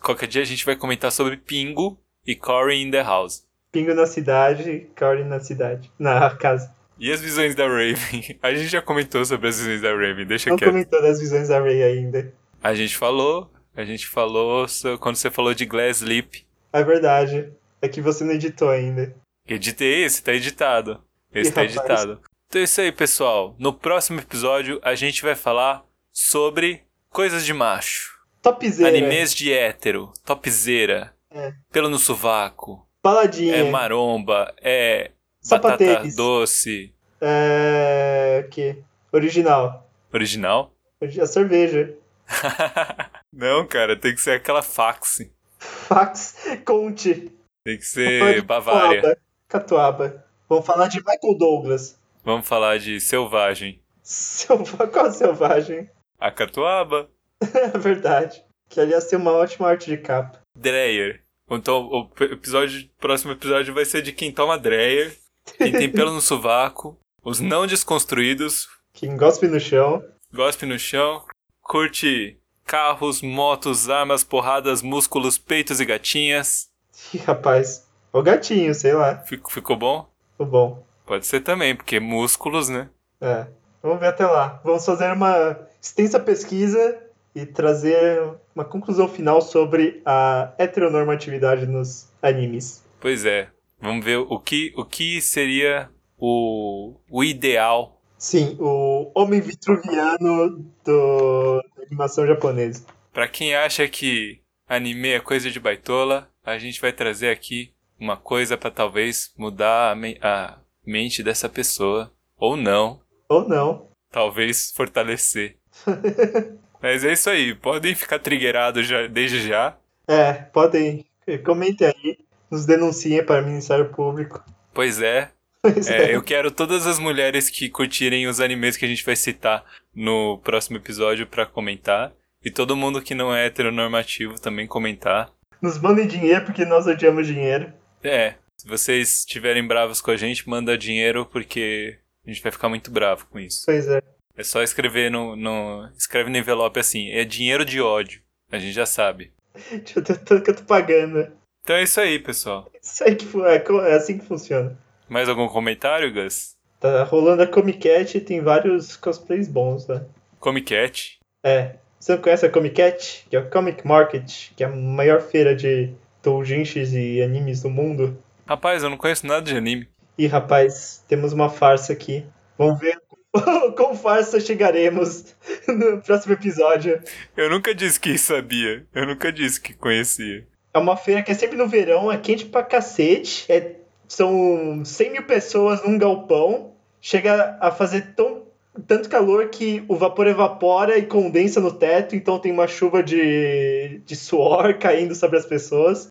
Speaker 2: Qualquer dia a gente vai comentar sobre Pingo e Cory in the House.
Speaker 1: Pingo na cidade, Cory na cidade. Na casa.
Speaker 2: E as visões da Raven? (laughs) A gente já comentou sobre as visões da Raven, deixa
Speaker 1: Não
Speaker 2: quieto.
Speaker 1: comentou das visões da Ray ainda.
Speaker 2: A gente falou, a gente falou quando você falou de Glass Lip.
Speaker 1: É verdade. É que você não editou ainda.
Speaker 2: Editei esse, tá editado. Esse
Speaker 1: Ih,
Speaker 2: tá
Speaker 1: rapaz.
Speaker 2: editado. Então é isso aí, pessoal. No próximo episódio a gente vai falar sobre coisas de macho.
Speaker 1: Topzera.
Speaker 2: Animes de hétero, topzera,
Speaker 1: É.
Speaker 2: pelo no sovaco,
Speaker 1: Baladinha.
Speaker 2: é maromba, é batata
Speaker 1: Sapatênis.
Speaker 2: doce,
Speaker 1: É. O que? Original.
Speaker 2: original.
Speaker 1: A cerveja. (laughs)
Speaker 2: Não, cara, tem que ser aquela fax.
Speaker 1: Fax. Conte.
Speaker 2: Tem que ser Bavária.
Speaker 1: Catuaba. Catuaba. Vamos falar de Michael Douglas.
Speaker 2: Vamos falar de selvagem.
Speaker 1: Selva... (laughs) Qual selvagem?
Speaker 2: A catuaba, (laughs)
Speaker 1: É verdade. Que aliás tem uma ótima arte de capa.
Speaker 2: Dreyer. Então o episódio, próximo episódio vai ser de quem toma Dreyer, quem tem pelo no sovaco, os não desconstruídos,
Speaker 1: Quem gospe no chão.
Speaker 2: gospe no chão, curte carros, motos, armas, porradas, músculos, peitos e gatinhas.
Speaker 1: Ih, rapaz. O gatinho, sei lá.
Speaker 2: Fico- ficou bom?
Speaker 1: O bom.
Speaker 2: Pode ser também, porque músculos, né?
Speaker 1: É. Vamos ver até lá. Vamos fazer uma extensa pesquisa e trazer uma conclusão final sobre a heteronormatividade nos animes.
Speaker 2: Pois é. Vamos ver o que, o que seria o, o ideal.
Speaker 1: Sim, o homem vitruviano do... da animação japonesa.
Speaker 2: Pra quem acha que anime é coisa de baitola, a gente vai trazer aqui uma coisa pra talvez mudar a, me- a mente dessa pessoa. Ou não.
Speaker 1: Ou não.
Speaker 2: Talvez fortalecer. (laughs) Mas é isso aí. Podem ficar triggerados já, desde já.
Speaker 1: É, podem. Comentem aí. Nos denunciem para o Ministério Público.
Speaker 2: Pois é, (laughs)
Speaker 1: Pois
Speaker 2: É,
Speaker 1: é.
Speaker 2: eu quero todas as mulheres que curtirem os animes que a gente vai citar no próximo episódio pra comentar. E todo mundo que não é heteronormativo também comentar.
Speaker 1: Nos mandem dinheiro porque nós odiamos dinheiro.
Speaker 2: É, se vocês estiverem bravos com a gente, manda dinheiro porque a gente vai ficar muito bravo com isso.
Speaker 1: Pois é.
Speaker 2: É só escrever no, no escreve no envelope assim, é dinheiro de ódio. A gente já sabe.
Speaker 1: Deixa eu ter tanto que eu tô pagando.
Speaker 2: Então é isso aí, pessoal.
Speaker 1: Isso aí que é, é assim que funciona.
Speaker 2: Mais algum comentário, Gus?
Speaker 1: Tá rolando a Comic Cat e tem vários cosplays bons, né?
Speaker 2: Comic Cat?
Speaker 1: É. Você não conhece a Comic Cat? Que é o Comic Market, que é a maior feira de doujinshis e animes do mundo.
Speaker 2: Rapaz, eu não conheço nada de anime.
Speaker 1: Ih, rapaz, temos uma farsa aqui. Vamos ver (laughs) com farsa chegaremos no próximo episódio.
Speaker 2: Eu nunca disse que sabia. Eu nunca disse que conhecia.
Speaker 1: É uma feira que é sempre no verão, é quente pra cacete. É, são 100 mil pessoas num galpão. Chega a fazer tão, tanto calor que o vapor evapora e condensa no teto, então tem uma chuva de, de suor (laughs) caindo sobre as pessoas.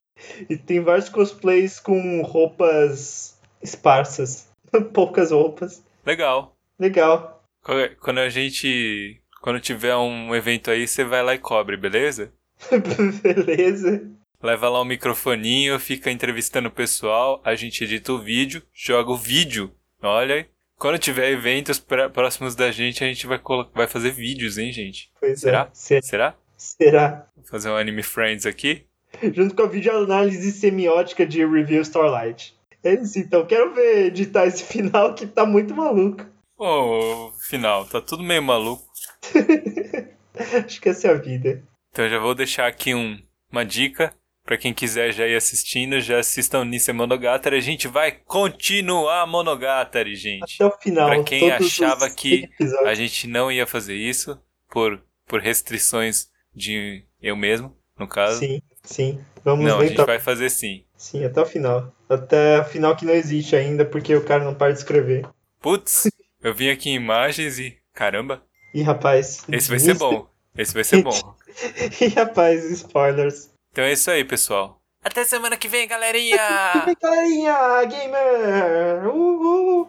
Speaker 1: E tem vários cosplays com roupas esparsas. (laughs) Poucas roupas.
Speaker 2: Legal.
Speaker 1: Legal.
Speaker 2: Quando a gente. Quando tiver um evento aí, você vai lá e cobre, beleza? (laughs)
Speaker 1: Beleza.
Speaker 2: Leva lá um microfoninho, fica entrevistando o pessoal, a gente edita o vídeo, joga o vídeo. Olha aí. Quando tiver eventos pré- próximos da gente, a gente vai, vai fazer vídeos, hein, gente?
Speaker 1: Pois
Speaker 2: Será?
Speaker 1: é. Se-
Speaker 2: Será?
Speaker 1: Será?
Speaker 2: Vou fazer um Anime Friends aqui.
Speaker 1: junto com a videoanálise semiótica de Review Starlight. É isso, então. Quero ver editar esse (laughs) final que tá muito maluco.
Speaker 2: Ô, final, tá tudo meio maluco. (laughs)
Speaker 1: Acho que essa é a vida.
Speaker 2: Então eu já vou deixar aqui um, uma dica pra quem quiser já ir assistindo, já assistam Nisse Monogatari. A gente vai continuar Monogatari, gente.
Speaker 1: Até o final.
Speaker 2: Pra quem achava que
Speaker 1: episódios.
Speaker 2: A gente não ia fazer isso por, por restrições de eu mesmo, no caso.
Speaker 1: Sim, sim. Vamos
Speaker 2: não, a gente
Speaker 1: então.
Speaker 2: vai fazer sim.
Speaker 1: Sim, até o final. Até o final que não existe ainda, porque o cara não para de escrever.
Speaker 2: Putz, (laughs) eu vim aqui em imagens e. Caramba,
Speaker 1: Ih, rapaz.
Speaker 2: esse vai ser bom. Esse vai ser bom. (laughs)
Speaker 1: Ih, rapaz, spoilers.
Speaker 2: Então é isso aí, pessoal. Até semana que vem, galerinha!
Speaker 1: Galerinha, gamer! Uh, uh.